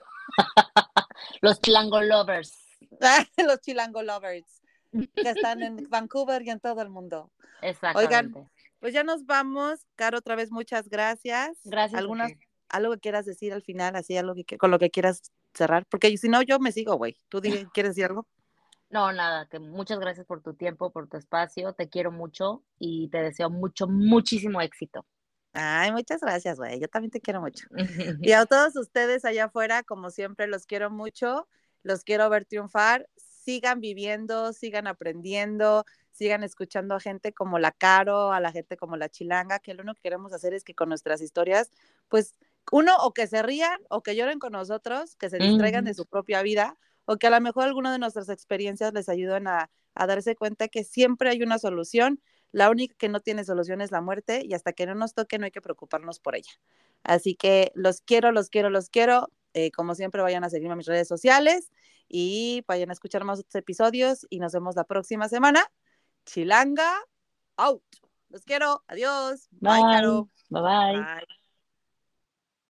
Los chilango lovers. Los chilango lovers que están en Vancouver y en todo el mundo. Exactamente. Oigan, pues ya nos vamos. Caro, otra vez muchas gracias. Gracias. Algunas, algo que quieras decir al final, así algo que con lo que quieras cerrar, porque si no yo me sigo, güey. ¿Tú quieres decir algo? No, nada, que muchas gracias por tu tiempo, por tu espacio, te quiero mucho y te deseo mucho, muchísimo éxito. Ay, muchas gracias, güey. Yo también te quiero mucho. y a todos ustedes allá afuera, como siempre, los quiero mucho, los quiero ver triunfar. Sigan viviendo, sigan aprendiendo, sigan escuchando a gente como la Caro, a la gente como la Chilanga, que lo único que queremos hacer es que con nuestras historias, pues uno, o que se rían o que lloren con nosotros, que se distraigan de su propia vida, o que a lo mejor alguna de nuestras experiencias les ayuden a, darse cuenta que siempre hay una solución. La única que no tiene solución es la muerte y hasta que no nos toque no hay que preocuparnos por ella. Así que los quiero, los quiero, los quiero. Eh, como siempre, vayan a seguirme a mis redes sociales y vayan a escuchar más otros episodios y nos vemos la próxima semana. Chilanga, out. Los quiero. Adiós. Bye. Bye. bye. bye.